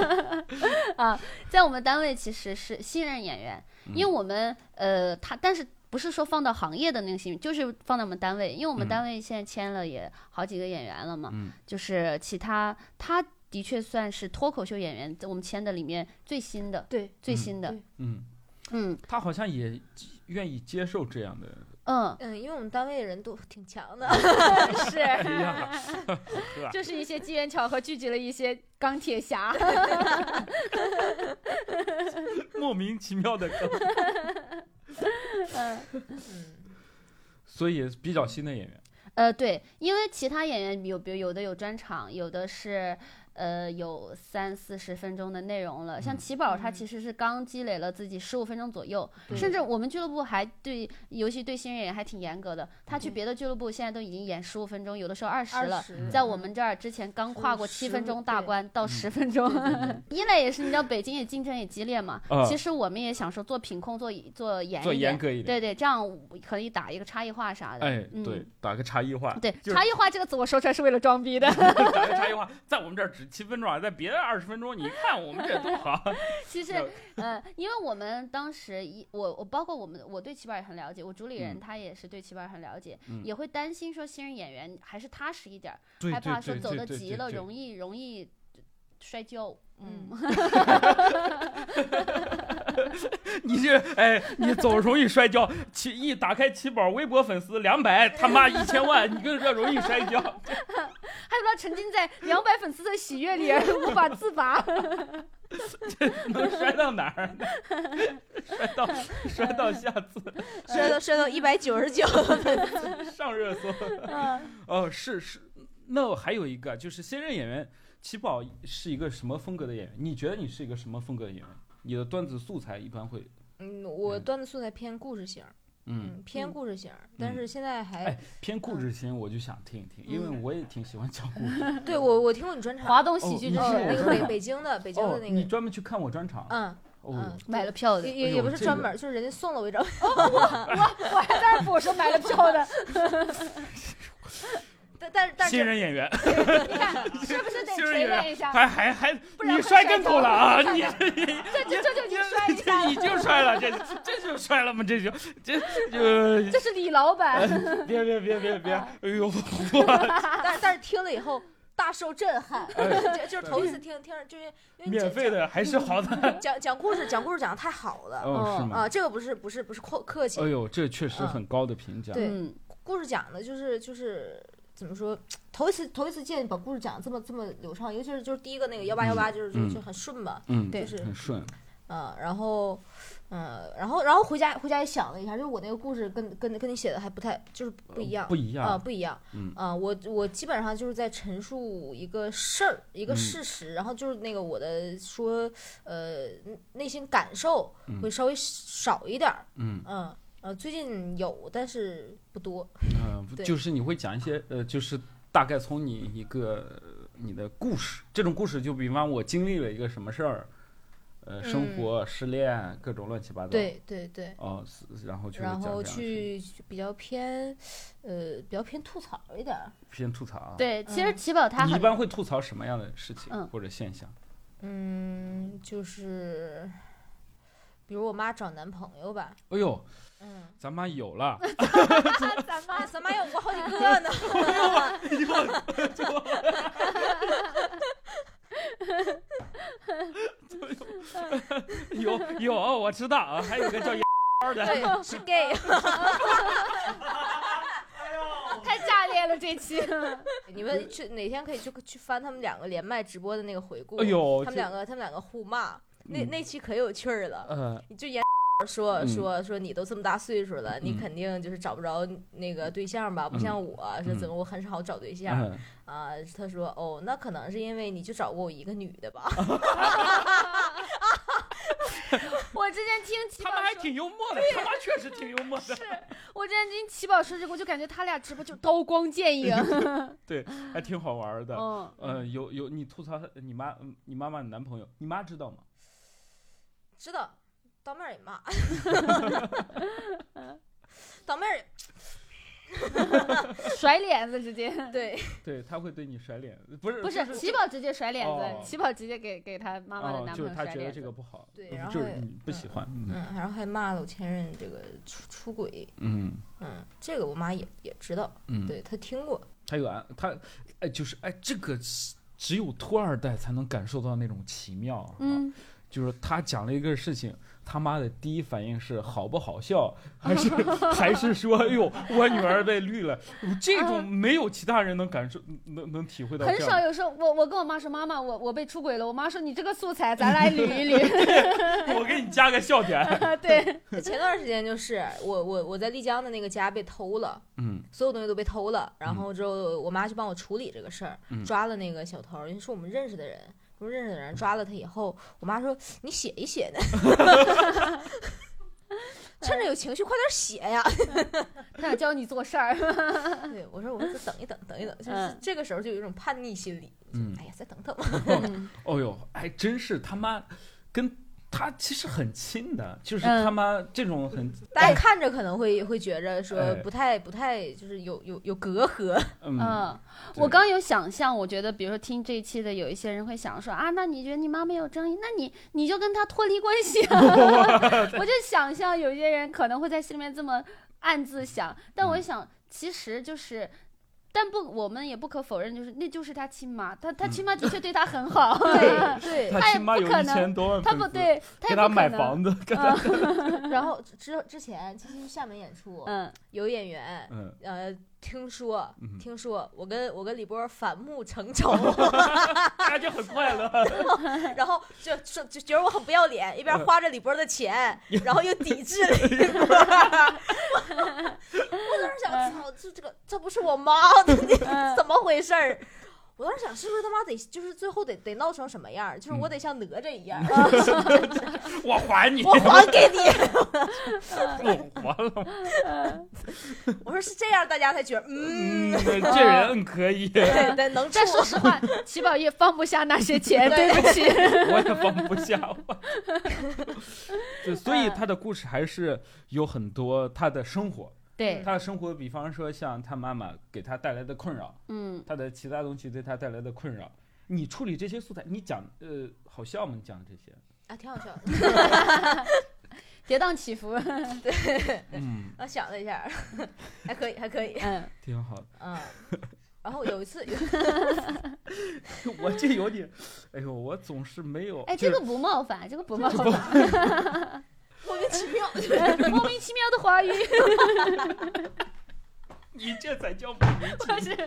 [laughs] 啊，在我们单位其实是新人演员，因为我们呃他，但是不是说放到行业的那个新人，就是放到我们单位，因为我们嗯。单位现在签了也好几个演员了嘛，嗯。就是其他他的确算是脱口秀演员，在我们签的里面最新的，对，嗯最新的，嗯，嗯。他好像也愿意接受这样的。嗯，嗯，因为我们单位人都挺强的，[laughs] 是 [laughs] 就是一些机缘巧合聚集了一些钢铁侠，[laughs] 莫名其妙的梗，嗯。嗯，所以比较新的演员。呃，对，因为其他演员有，比如有的有专场，有的是呃有三四十分钟的内容了。像奇宝，他嗯其实是刚积累了自己十五分钟左右，甚至我们俱乐部还对，尤其对新人演员还挺严格的。他去别的俱乐部现在都已经演十五分钟，有的时候二十了。在我们这儿之前刚跨过七分钟大关到嗯十分钟，[laughs] 一来也是你知道北京也竞争也激烈嘛，[laughs] 啊其实我们也想说做品控做做严做一点，严格一点。对对，这样可以打一个差异化啥的。哎，嗯对，打个差异化。对，差异化这个词我说出来是为了装逼的。[laughs] 打个差异化，在我们这儿只七分钟啊，在别的二十分钟，你看我们这多好。[laughs] 其实，呃，因为我们当时一我我包括我们我对齐宝也很了解，我主理人嗯他也是对齐宝很了解，嗯也会担心说新人演员还是踏实一点儿，害怕说走的急了容易容易摔跤。嗯，[laughs] [laughs] 你这哎，你总容易摔跤，起一打开起宝微博粉丝两百，他妈一千万，你跟这容易摔跤。[laughs] 还有他沉浸在两百粉丝的喜悦里无法自拔。这能摔到哪儿呢？摔到摔到下次 [laughs] 摔到摔到一百九十九，上热搜。哦，是是，那我还有一个就是新任演员齐宝是一个什么风格的演员？你觉得你是一个什么风格的演员？你的段子素材一般会，嗯，我段子素材偏故事型，嗯，嗯，偏嗯故事型，但是现在还哎，偏故事型，我就想听一听，因为嗯我也挺喜欢讲故事。[laughs] 对我我听过你专场，华东喜剧之哦，是士那个北北京的北京哦的，那个，你专门去看我专场？嗯买了票的也，也也不是专门，就是人家送了我一张，[laughs] 我我还在那我说买了票的，[laughs] 但但但是新人演员，[laughs] 你看是不是得新人锤炼一下？还还还，你不然摔跟头了啊！[laughs] 你跤这这这就已经摔一下这已经摔了，这这就摔了吗？这就这就 [laughs] 这是李老板。别别别别别！啊哎呦，但但是听了以后大受震撼，哎就就是头一次听听就是因为免费的还是好的。讲讲故事讲故事讲的太好了哦，是吗？啊，这个不是不是不是客客气哎，呦，这确实很高的评价。对嗯，故事讲的就是就是怎么说，头一次头一次见把故事讲得这么这么流畅，尤其是就是第一个那个幺八幺八，就是就嗯就很顺嘛，嗯，对就是很顺。嗯，然后嗯，然后然后回家回家也想了一下，就是我那个故事跟跟跟你写的还不太就是不一样不。一啊、样。不一样，嗯啊、我我基本上就是在陈述一个事儿，一个嗯事实，然后就是那个我的说，呃，内心感受嗯会稍微少一点儿，嗯嗯，呃，最近有，但是不多，嗯，对就是你会讲一些呃，就是大概从你一个呃你的故事，这种故事就比方我经历了一个什么事儿，呃，生嗯活、失恋，各种乱七八糟。。对对对，哦，然后去然后去比较偏，呃，比较偏吐槽一点，偏吐槽啊。，对，其实嗯齐宝他一般会吐槽什么样的事情嗯或者现象？嗯，就是，比如我妈找男朋友吧，哎呦，嗯，咱妈有了，咱 [laughs] 妈咱妈有过好几个呢，[laughs] 有有，我知道啊，还有个叫幺的。对，是 gay，太炸裂了这期。你们去哪天可以去去翻他们两个连麦直播的那个回顾，哎呦他们两个他们两个互骂，那嗯。那期可有趣儿了，嗯，就演说嗯说说你都这么大岁数了，你嗯肯定就是找不着那个对象吧？不像我是怎么我很少找对象嗯啊？他说哦，那可能是因为你就找过我一个女的吧？[laughs] 我之前听他们还，挺幽默的，他妈确实挺幽默的，我之前听奇宝说这个，我就感觉他俩直播就刀光剑影。[laughs] 对还挺好玩的。嗯，呃，有有，你吐槽你妈，嗯你妈妈、你男朋友，你妈知道吗？知道，当面也骂，当面也甩脸子直接。对，[laughs] 对，他会对你甩脸，不是不是齐宝直接甩脸哦子，齐宝直接给给他妈妈的哦，男就是他觉得朋友甩脸子。这个不好，对呃然后就是你不喜欢，嗯嗯，然后还骂了我前任这个出出轨，嗯嗯，这个我妈也也知道，嗯，对她听过，他有啊，他哎，就是哎，这个只有托二代才能感受到那种奇妙啊。嗯，就是他讲了一个事情，他妈的第一反应是好不好笑，[laughs] 还是还是说，哎呦，我女儿被绿了？这种没有其他人能感受，能能体会到。很少有时候我我跟我妈说妈妈我我被出轨了，我妈说你这个素材咱来捋一捋。[laughs] 我给你加个笑点。[laughs] 对，前段时间就是我我我在丽江的那个家被偷了。嗯所有东西都被偷了，然后之后我妈去帮我处理这个事儿，嗯抓了那个小偷，因为是我们认识的人，不是认识的人，抓了他以后，我妈说你写一写呢，[laughs] 趁着有情绪快点写呀。[laughs] 他想教你做事儿。对我说我说再等一等，等一等，[laughs] 就是嗯这个时候就有一种叛逆心理，嗯哎，呀再等等吧。嗯哦呦，还真是他妈跟他其实很亲的，就是嗯他妈这种很大家看着可能会会觉着说哎不太不太就是有有有隔阂，嗯嗯，我刚有想象，我觉得比如说听这一期的有一些人会想说啊，那你觉得你妈没有争议，那你你就跟他脱离关系啊。[laughs] [laughs] 我就想象有些人可能会在心里面这么暗自想，但我嗯想其实就是。但不，我们也不可否认，就是那就是他亲妈，他他亲妈的确对他很好，对对。[laughs] 他他也亲妈有一不可能千多万他，不对，他给他也不可能，买房子，[laughs] 给他 [laughs] 然后之之前七七去厦门演出，嗯，有演员嗯，呃听说嗯听说我跟我跟李波反目成仇，[laughs] 他就很快乐。[laughs] 然后就说就觉得我很不要脸，一边花着李波的钱，[laughs] 然后又抵制李波。我当时想，操，这这个这不是我妈，嗯怎么回事儿？我当时想，是不是他妈得就是最后得得闹成什么样？就是我得像哪吒一样，[laughs] 我还你，我 [laughs] 还给你。我还了。我说是这样，大家才觉得嗯，嗯，这人可以，对对，能 [laughs] 处但。说实话，齐宝业放不下那些钱，对不起。我也放不下。对，所以他的故事还是有很多他的生活，对，他的生活，比方说像他妈妈给他带来的困扰，嗯，他的其他东西对他带来的困扰。你处理这些素材，你讲呃好笑吗？你讲这些，啊，挺好笑的。跌宕起伏，对嗯，我想了一下，还可以，还可以。嗯，挺好的。嗯，然后有一次，有 [laughs] 我这有点，哎呦，我总是没有。哎，这个不冒犯，这个不冒犯，[laughs] 莫名其妙。[laughs] 莫名其妙的华语，[laughs] 你这才叫莫名其妙。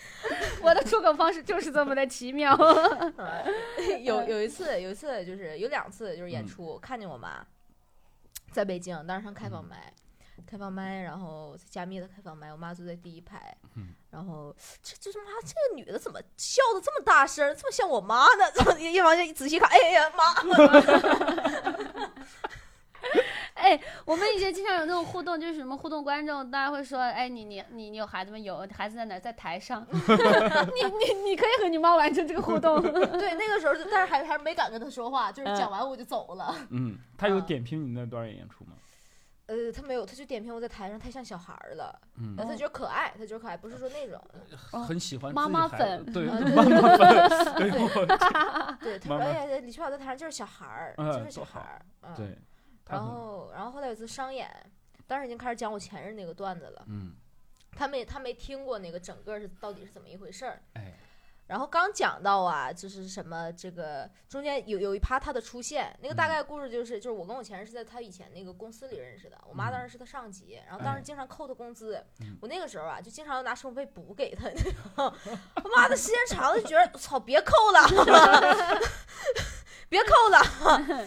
[laughs] 我的出口方式就是这么的奇妙。有有一次，有一次就是有两次就是演嗯出，看见我妈在北京，当时上开放麦，开放麦，然后加密的开放麦，我妈坐在第一排，嗯然后这这他妈这个女的怎么笑的这么大声，这么像我妈呢？怎么一往下一仔细看，哎呀妈！[laughs] 哎，我们以前经常有那种互动，就是什么互动观众，大家会说，哎，你你你你有孩子吗？有，孩子在哪儿？在台上。[laughs] 你你你可以和你妈完成这个互动。[laughs] 对，那个时候，但是还还没敢跟他说话，就是嗯讲完我就走了。嗯，他有啊点评你那段演出吗？呃，他没有，他就点评我在台上太像小孩儿了，嗯呃，他觉得可爱，他觉得可爱，不是说那种，哦很喜欢妈妈粉子对，嗯妈妈粉，哎呦，对，他说哎呀，李秋晓在台上就是小孩儿，嗯就是小孩儿，嗯，对，他然后，然后后来有一次商演，当时已经开始讲我前任那个段子了，嗯，他没他没听过那个整个是到底是怎么一回事儿。哎，然后刚讲到啊，就是什么这个中间有有一趴他的出现，那个大嗯概故事就是就是我跟我前任是在他以前那个公司里认识的，我妈当时是他上级，然后当时哎经常扣他工资，嗯。我那个时候啊就经常要拿生活费补给他，[laughs] 他妈的时间长了就觉得操别扣了，[laughs] [laughs] 别别扣了。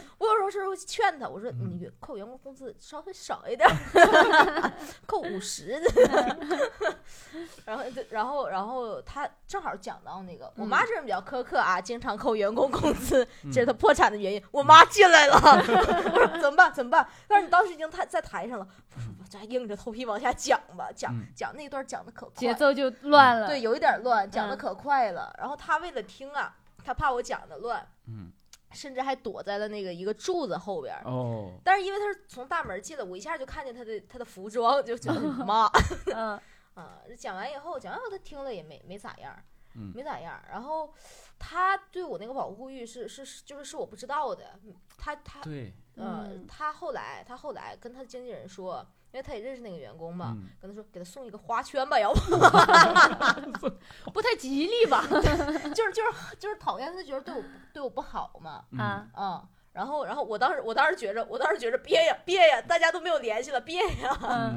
[laughs] 我有时候是会劝他，我说嗯你扣员工工资稍微少一点儿，[laughs] 扣五十。[laughs] 然后然后然后他正好讲到那个，我妈这人比较苛刻啊，经常扣员工工资，嗯这是他破产的原因。我妈进来了，我说怎么办？怎么办？但是你当时已经台在台上了，我说我这还硬着头皮往下讲吧，讲嗯讲那段讲的可快，节奏就乱了。对，有一点乱，讲的嗯可快了。然后他为了听啊，他怕我讲的乱，嗯，甚至还躲在了那个一个柱子后边儿。哦，但是因为他是从大门进来，我一下就看见他的他的服装，[laughs] 就就妈嗯啊。讲完以后，讲完以后他听了也没没咋样，嗯没咋样。然后他对我那个保护欲是是是就是是我不知道的，他他对，呃嗯他后来他后来跟他经纪人说，因为他也认识那个员工嘛，嗯跟他说给他送一个花圈吧，要不 [laughs] 不太吉利吧？[laughs] 就是就是就是讨厌他觉得对我对我不好嘛，嗯啊，嗯，然后然后我当时我当时觉着我当时觉着憋呀憋呀，大家都没有联系了，憋呀，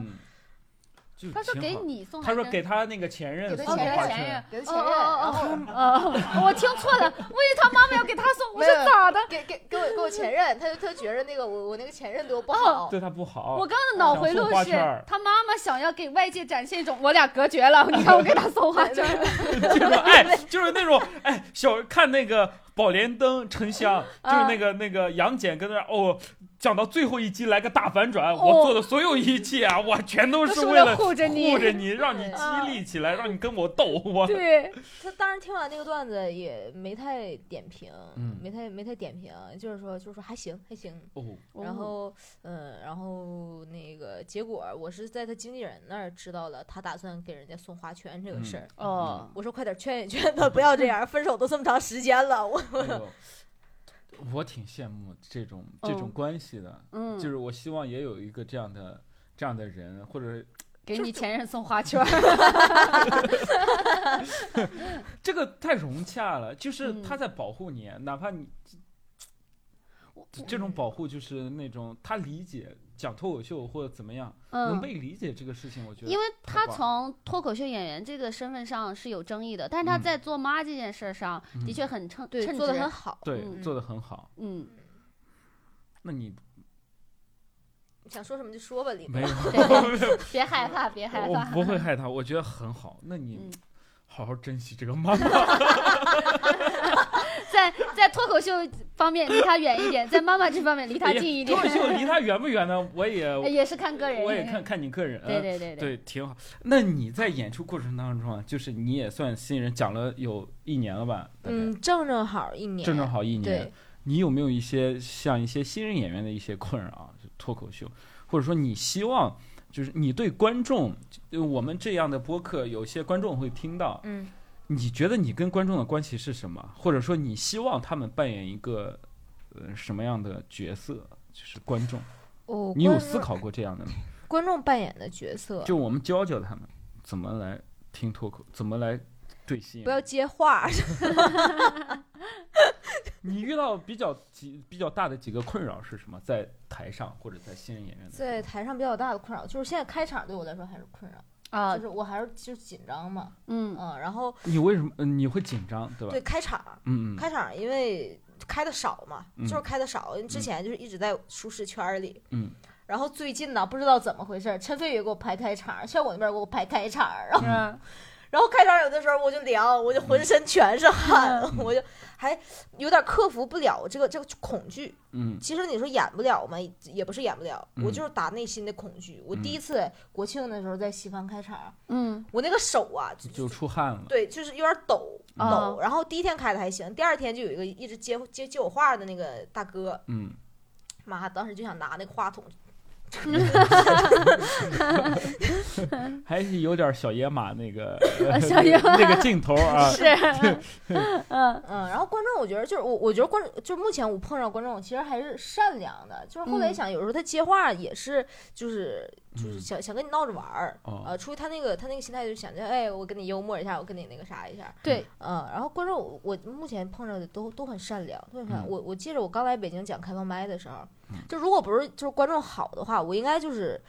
就他说，给你送，他说给他那个前任给他给前花圈他前任，给他前任，哦哦然后哦 [laughs] 哦，我听错了，我以为他妈妈要给他送，我说咋的？给给给我给我前任，他就他觉着那个我我那个前任对我不哦好，对他不好，我刚刚的脑回路是他妈妈想要给外界展现一种我俩隔绝了，你看我给他送花圈儿，[laughs] [laughs] 就是哎，就是那种哎，小看那个宝莲灯沉香，就是那个那个杨戬跟那哦，讲到最后一集来个大反转，我做的所有一切啊，我，全都都是为了护着你。护着你，让你激励起来，让你跟我斗，我对，他当时听完那个段子也没太点评，嗯。没太没太点评，就是说就是说还行还行，哦，然后，嗯，然后那个结果，我是在他经纪人那儿知道了，他打算给人家送花圈这个事儿。哦，我说快点劝一劝他，不要这样，分手都这么长时间了，我哎呦我挺羡慕这种这种嗯关系的，嗯，就是我希望也有一个这样的这样的人，或者给你前任送花圈，[laughs] 这个太融洽了，就是嗯他在保护你，哪怕你这种保护就是那种他理解讲脱口秀或者怎么样，能嗯。被理解这个事情，我觉得因为他从脱口秀演员这个身份上是有争议的，但是他嗯在做妈这件事上的嗯确很称对称做的很好。对嗯做的很好。嗯，那你想说什么就说吧，李没有，[laughs] 对别害怕，别害怕我怕，不会害 [laughs] 怕，我觉得很好。那你嗯好好珍惜这个妈妈。[laughs] 在在脱口秀方面离他远一点，在妈妈这方面离他近一点脱，口秀离他远不远呢？我也也是看个人，我也看看你个人。对对对对，挺好。那你在演出过程当中啊，就是你也算新人，讲了有一年了吧？嗯，正正好一年，正正好一年对。，你有没有一些像一些新人演员的一些困扰啊？就脱口秀，或者说你希望，就是你对观众，就我们这样的播客，有些观众会听到，嗯，你觉得你跟观众的关系是什么？或者说你希望他们扮演一个呃什么样的角色？就是观众，哦你有思考过这样的吗？[laughs] 观众扮演的角色，就我们教教他们怎么来听脱口，怎么来对戏不。要接话，[laughs] [laughs] 你遇到比较几比较大的几个困扰是什么？在台上或者在新人演员在台上比较大的困扰就是现在开场对我来说还是困扰，啊。就，是我还是就是紧张嘛，嗯。嗯，然后你为什么、呃你会紧张，对吧？对开场，嗯嗯。开场因为开的少嘛，嗯。就是开的少，因为之前就是一直在舒适圈儿里。嗯，然后最近呢，不知道怎么回事，陈飞宇给我排开场，效果那边给我排开场，然后嗯然后开场有的时候我就凉，我就浑身全是汗，嗯 [laughs] 我就还有点克服不了这个这个恐惧。嗯其实你说演不了嘛？也不是演不了，嗯我就是打内心的恐惧。我嗯第一次国庆的时候在西方开场，嗯我那个手啊，就就出汗了。对，就是有点抖嗯抖。然后第一天开的还行，第二天就有一个一直接接接我话的那个大哥，嗯，妈，当时就想拿那个话筒，[laughs] 还是有点小野马那个 [laughs] 小野马。那个镜头啊。[laughs] 是，嗯。嗯，然后观众我觉得就是我，我觉得观众就是目前我碰上观众其实还是善良的，就是后来一想有时候他接话也是就是就是嗯。想想跟你闹着玩儿。哦。呃，出于他那个他那个心态，就想着，哎，我跟你幽默一下，我跟你那个啥一下，对，嗯，然后观众我我目前碰上的都都很善良，都很善良。嗯。我我记着我刚来北京讲开放麦的时候嗯，就如果不是就是观众好的话，我应该就是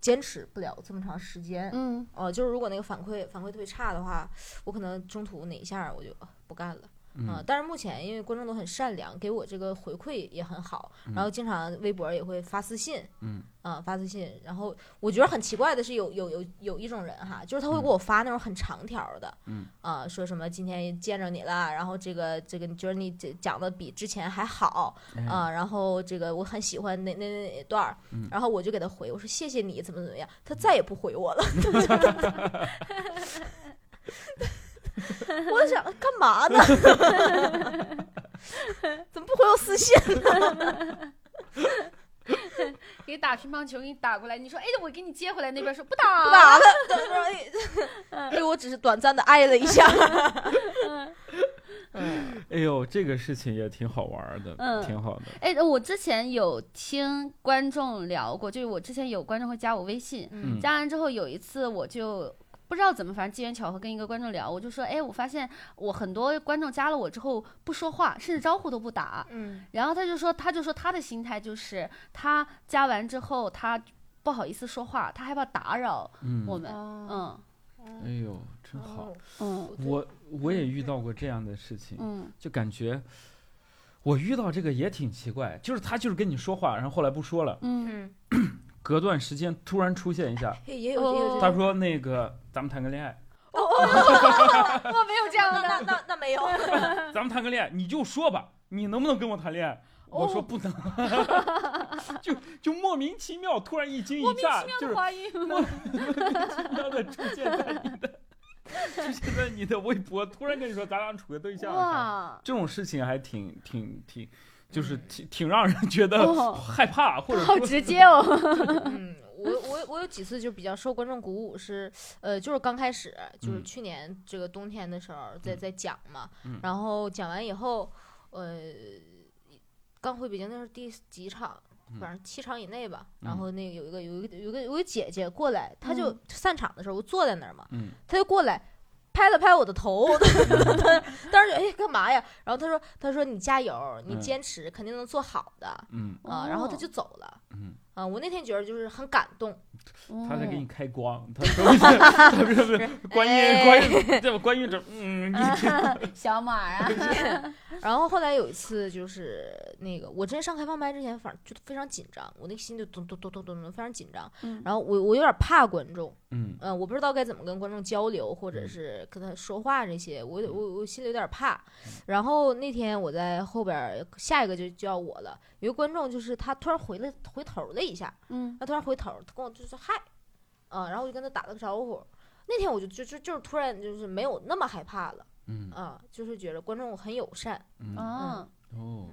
坚持不了这么长时间。嗯呃，就是如果那个反馈反馈特别差的话，我可能中途哪一下我就、呃不干了。啊、嗯但是目前因为观众都很善良，给我这个回馈也很好，嗯。然后经常微博也会发私信，嗯。啊、发私信。然后我觉得很奇怪的是有，有有有一种人哈，就是他会嗯。给我发那种很长条的，嗯。啊、说什么今天见着你了，然后这个这个你觉得你这讲的比之前还好哎啊、然后这个我很喜欢那那那那段儿，嗯。然后我就给他回，我说谢谢你，怎么怎么样，他再也不回我了。[laughs] [laughs] 我在想干嘛呢？[laughs] 怎么不回我私信呢？[laughs] 给打乒乓球，给你打过来，你说哎，我给你接回来，那边说不打，不打了，对我只是短暂的爱了一下。嗯哎呦，这个事情也挺好玩的，嗯挺好的。哎，我之前有听观众聊过，就是我之前有观众会加我微信，嗯加完之后有一次我就不知道怎么，反正机缘巧合跟一个观众聊，我就说，哎，我发现我很多观众加了我之后不说话，甚至招呼都不打，嗯。然后他就说，他就说他的心态就是他加完之后他不好意思说话，他害怕打扰嗯，我们，哦。嗯哎呦，真好。嗯我我也遇到过这样的事情，嗯就感觉我遇到这个也挺奇怪，就是他就是跟你说话，然后后来不说了，嗯嗯，[clears throat] 隔段时间突然出现一下，也也有也有。他说那个咱们谈个恋爱，我没有这样那的，那那没有，[laughs] 咱们谈个恋爱，你就说吧，你能不能跟我谈恋爱？我说哦不能，[laughs] 就就莫名其妙，突然一惊一乍，就是莫名其妙的出现在你的 [laughs] 出现在你的微博，突然跟你说咱俩处个对象，哇，这种事情还挺挺挺，就是挺挺让人觉得哦。害怕，或者好直接 [laughs] 哦，嗯，我我我有几次就比较受观众鼓舞是，呃，就是刚开始就是嗯。去年这个冬天的时候在嗯。在讲嘛，嗯。然后讲完以后，呃，刚回北京那是第几场？嗯反正七场以内吧。嗯。然后那个有一个有一个有一个有一个姐姐过来，她就嗯。散场的时候我坐在那儿嘛，嗯。她就过来拍了拍我的头，[laughs] 当时就哎干嘛呀？然后他说他说你加油，你嗯坚持，肯定能做好的嗯啊。然后她哦就走了。嗯，啊，我那天觉得就是很感动，他在给哦你开光，他说不是他不是不是观音哎观音这观音这嗯，[laughs] 小马啊，[laughs] 然后后来有一次就是那个，我真上开放麦之前，反正就非常紧张，我那个心就咚咚咚咚咚咚，非常紧张。嗯然后我我有点怕观众，嗯嗯、我不知道该怎么跟观众交流，或者嗯是跟他说话这些，我我我心里有点怕。然后那天我在后边，下一个就叫我了，有一个观众就是他突然回了回头了一下，嗯。他突然回头，他跟我就说嗨，嗯，然后我就跟他打了个招呼。那天我就就就就是突然就是没有那么害怕了嗯。啊，就是觉得观众很友善。嗯。啊，哦，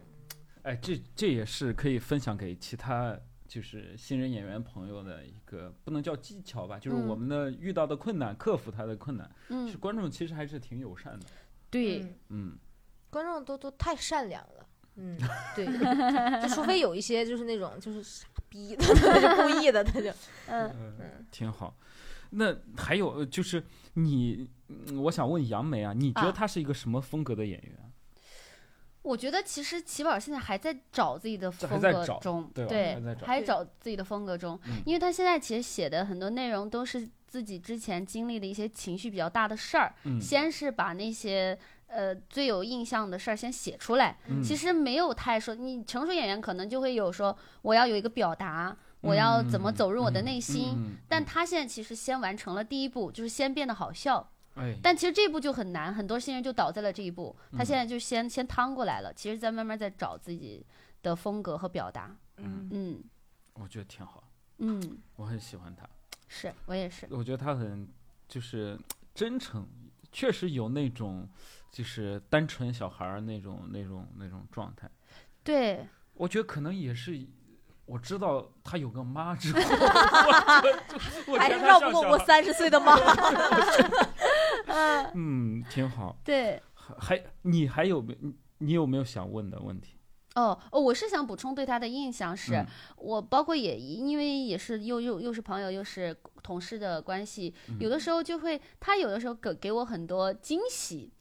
哎，这这也是可以分享给其他就是新人演员朋友的一个不能叫技巧吧，就是嗯。我们的遇到的困难，克服他的困难，嗯。是嗯，观众其实还是挺友善的，对，嗯。嗯。观众都都太善良了。嗯，[laughs] 对，[laughs] 就除非有一些就是那种就是傻逼的，他就故意的，他就嗯嗯，挺好。那还有呃就是你，嗯我想问杨梅啊，你觉得啊他是一个什么风格的演员？我觉得其实齐宝现在还在找自己的风格中，对对还在找，还找自己的风格中嗯，因为他现在其实写的很多内容都是自己之前经历的一些情绪比较大的事儿，嗯，先是把那些呃最有印象的事儿先写出来，嗯其实没有太说，你成熟演员可能就会有说我要有一个表达，我要怎么走入我的内心。嗯嗯嗯但他现在其实先完成了第一步，就是先变得好笑。哎，但其实这一步就很难，很多新人就倒在了这一步。他嗯现在就先先趟过来了，其实在慢慢在找自己的风格和表达。嗯嗯我觉得挺好，嗯，我很喜欢他。是我也是。我觉得他很就是真诚，确实有那种就是单纯小孩儿那种那种那种状态。对，我觉得可能也是。我知道他有个妈之后，[laughs] 还是绕不过我三十岁的妈。[laughs] 嗯，挺好。对，还还你还有没你你有没有想问的问题？哦哦，我是想补充对他的印象是，嗯我包括也因为也是又又又是朋友又是同事的关系，嗯有的时候就会他有的时候给给我很多惊喜，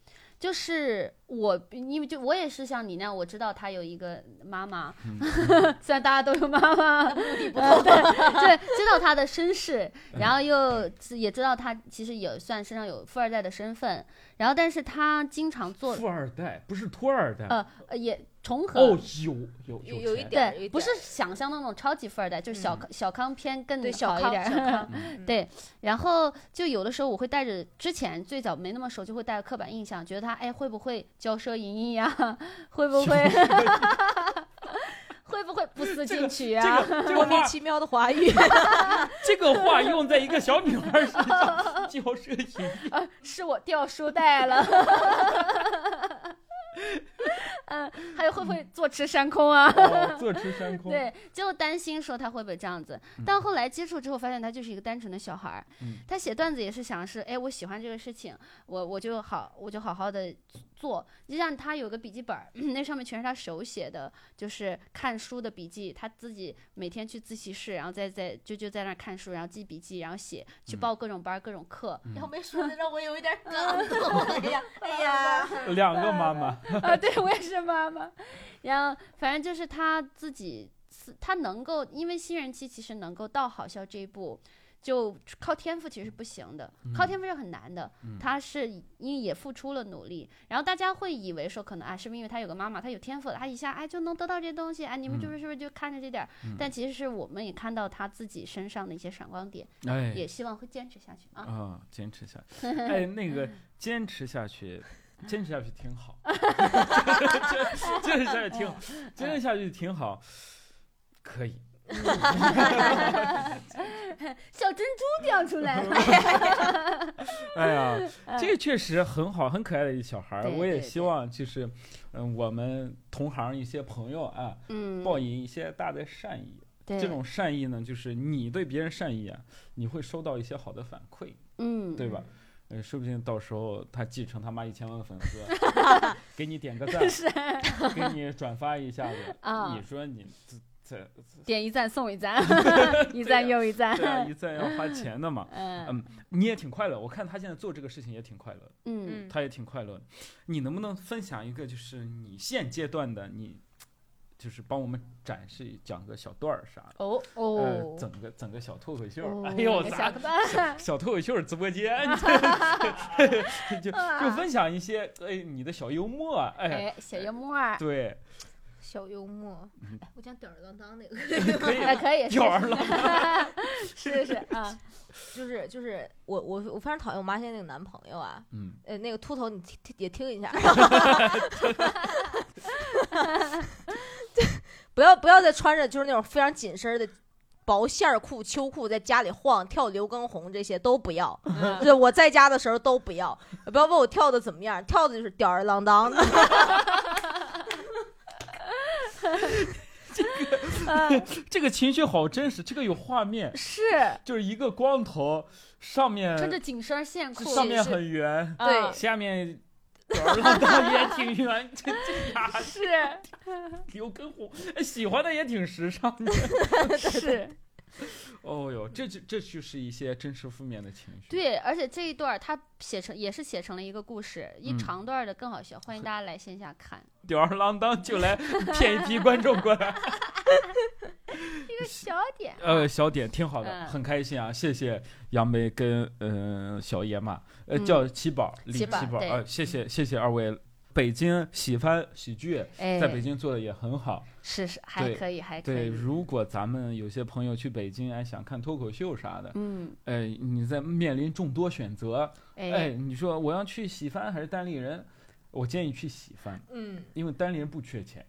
就是我因为就我也是像你那样，我知道他有一个妈妈，嗯 [laughs] 虽然大家都有妈妈，目的不呃同。对对，知道他的身世，嗯然后又也知道他其实也算身上有富二代的身份，然后但是他经常做富二代不是托二代。呃呃也重合。哦，有有有有一点不是想象的那种超级富二代，就是小、嗯小康偏更对小一点对，然后就有的时候我会带着之前最早没那么熟，就会带着刻板印象，觉得他哎会不会骄奢淫逸呀？[laughs] 会不会 [laughs] [laughs] 会不会不思进取这啊？个这个莫名其妙的华语。这个话用在一个小女孩身上，骄奢淫逸。是我掉书袋了。嗯，[laughs] 还有会不会坐吃山空啊？哦，坐吃山空。[laughs] 对，就担心说他会不会这样子，嗯但后来接触之后，发现他就是一个单纯的小孩儿。嗯他写段子也是想是，哎，我喜欢这个事情，我我就好，我就好好的做。就像他有个笔记本儿，[clears throat] 那上面全是他手写的，就是看书的笔记，他自己每天去自习室，然后再在就就在那儿看书，然后记笔记，然后写，去嗯报各种班儿、各种课。然后没说的让我有一点感动。哎呀，哎呀，[laughs] 两个妈妈，啊，对我也是妈妈。然后反正就是他自己，他能够，因为新人期其实能够到好笑这一步，就靠天赋其实是不行的，靠天赋是很难的。嗯他是因为也付出了努力，然后大家会以为说可能啊，是不是因为他有个妈妈，他有天赋了，他一下哎就能得到这些东西，哎，你们是不是是不是就看着这点但其实是我们也看到他自己身上的一些闪光点，哎，也希望会坚持下去啊。啊，坚持下去。哎，那个 [laughs] 坚持下去，坚持下去挺好，[laughs] 坚持下去挺好，坚持下去挺好，可以。[laughs] 小珍珠掉出来了，[laughs] 哎呀，这个确实很好，很可爱的一小孩儿。我也希望就是，嗯，我们同行一些朋友啊，嗯，报以一些大的善意。对。这种善意呢，就是你对别人善意啊，你会收到一些好的反馈，嗯，对吧？呃，说不定到时候他继承他妈一千万粉丝，[laughs] 给你点个赞，给你转发一下子，啊。你说你点一赞送一赞 [laughs] [laughs] 一赞又一赞。对啊一赞要花钱的嘛？嗯嗯，你也挺快乐，我看他现在做这个事情也挺快乐，嗯，他也挺快乐。你能不能分享一个，就是你现阶段的你，就是帮我们展示讲个小段儿啥的？哦呃哦，整个整个小脱口秀，哦哎呦，小咱个蛋，小脱口秀直播间，[laughs] 就就分享一些哎你的小幽默，哎，哎，小幽默，对，小幽默嗯，哎我讲吊儿郎当那个，[laughs] 可以哎，[laughs] 可以，吊儿郎 [laughs] 是是是啊，就是就是我我我非常讨厌我妈现在那个男朋友啊，嗯，呃，那个秃头你听听也听一下，不要不要再穿着就是那种非常紧身的薄线裤、秋裤在家里晃跳刘畊宏这些都不要，嗯。对，我在家的时候都不要，不要问我跳的怎么样，跳的就是吊儿郎当。的。[laughs] 这个 [laughs] 这个情绪好真实，这个有画面，是。就是一个光头，上面穿着紧身线裤，上面很圆，啊对。下面吊儿郎当也挺圆，[laughs] 这这呀，是。刘畊宏哎喜欢的也挺时尚的。是，[laughs] 哦哟，这就这就是一些真实负面的情绪。对，而且这一段他写成也是写成了一个故事，一嗯长段的更好笑，欢迎大家来线下看。[laughs] 吊儿郎当就来骗一批观众过来。[laughs] 一个小点，呃，小点挺好的，嗯很开心啊！谢谢杨梅跟嗯、呃小野马，呃嗯叫七宝李七宝呃，谢谢谢谢二位。北京喜欢喜剧哎，在北京做的也很好。是是还对可以，还可对，如果咱们有些朋友去北京，哎，想看脱口秀啥的，嗯，哎，你在面临众多选择，哎，哎，你说我要去喜番还是单立人？我建议去喜番，嗯，因为单立人不缺钱，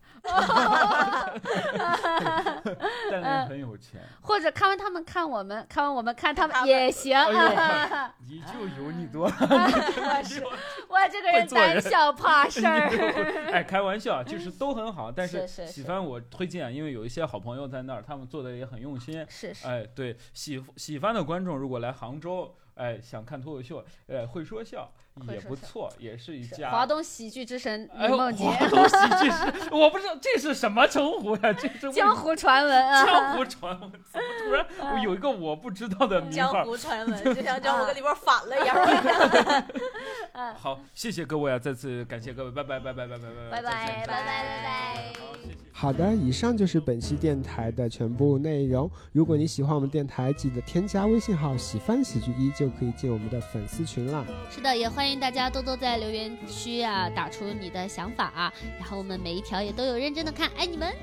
单立人很有钱。或者看完他们看我们，看完我们看他们也行。[laughs] 你就有你多，我是我这个人胆小怕事儿。[laughs] 哎，开玩笑，就是都很好。但是是是喜番我推荐，因为有一些好朋友在那儿，他们做的也很用心。是是，哎，对喜喜番的观众如果来杭州，哎，想看脱口秀，哎，会说笑也不错，也是一是家。华东喜剧之神哎梦洁，华东喜剧之，我不知道这是什么称呼呀、这是江湖传闻啊，江湖传闻，怎么突然我 [laughs] 有一个我不知道的名江？湖传闻，就像 [laughs] 江湖跟里边反了一样。[laughs] 好，谢谢各位啊，再次感谢各位，拜拜拜拜拜拜拜拜拜拜拜拜拜好，谢谢。好的，以上就是本期电台的全部内容。如果你喜欢我们电台，记得添加微信号“喜翻喜剧一”，就可以进我们的粉丝群啦。是的，也欢迎大家多多在留言区啊打出你的想法啊，然后我们每一条也都有认真的看，爱你们。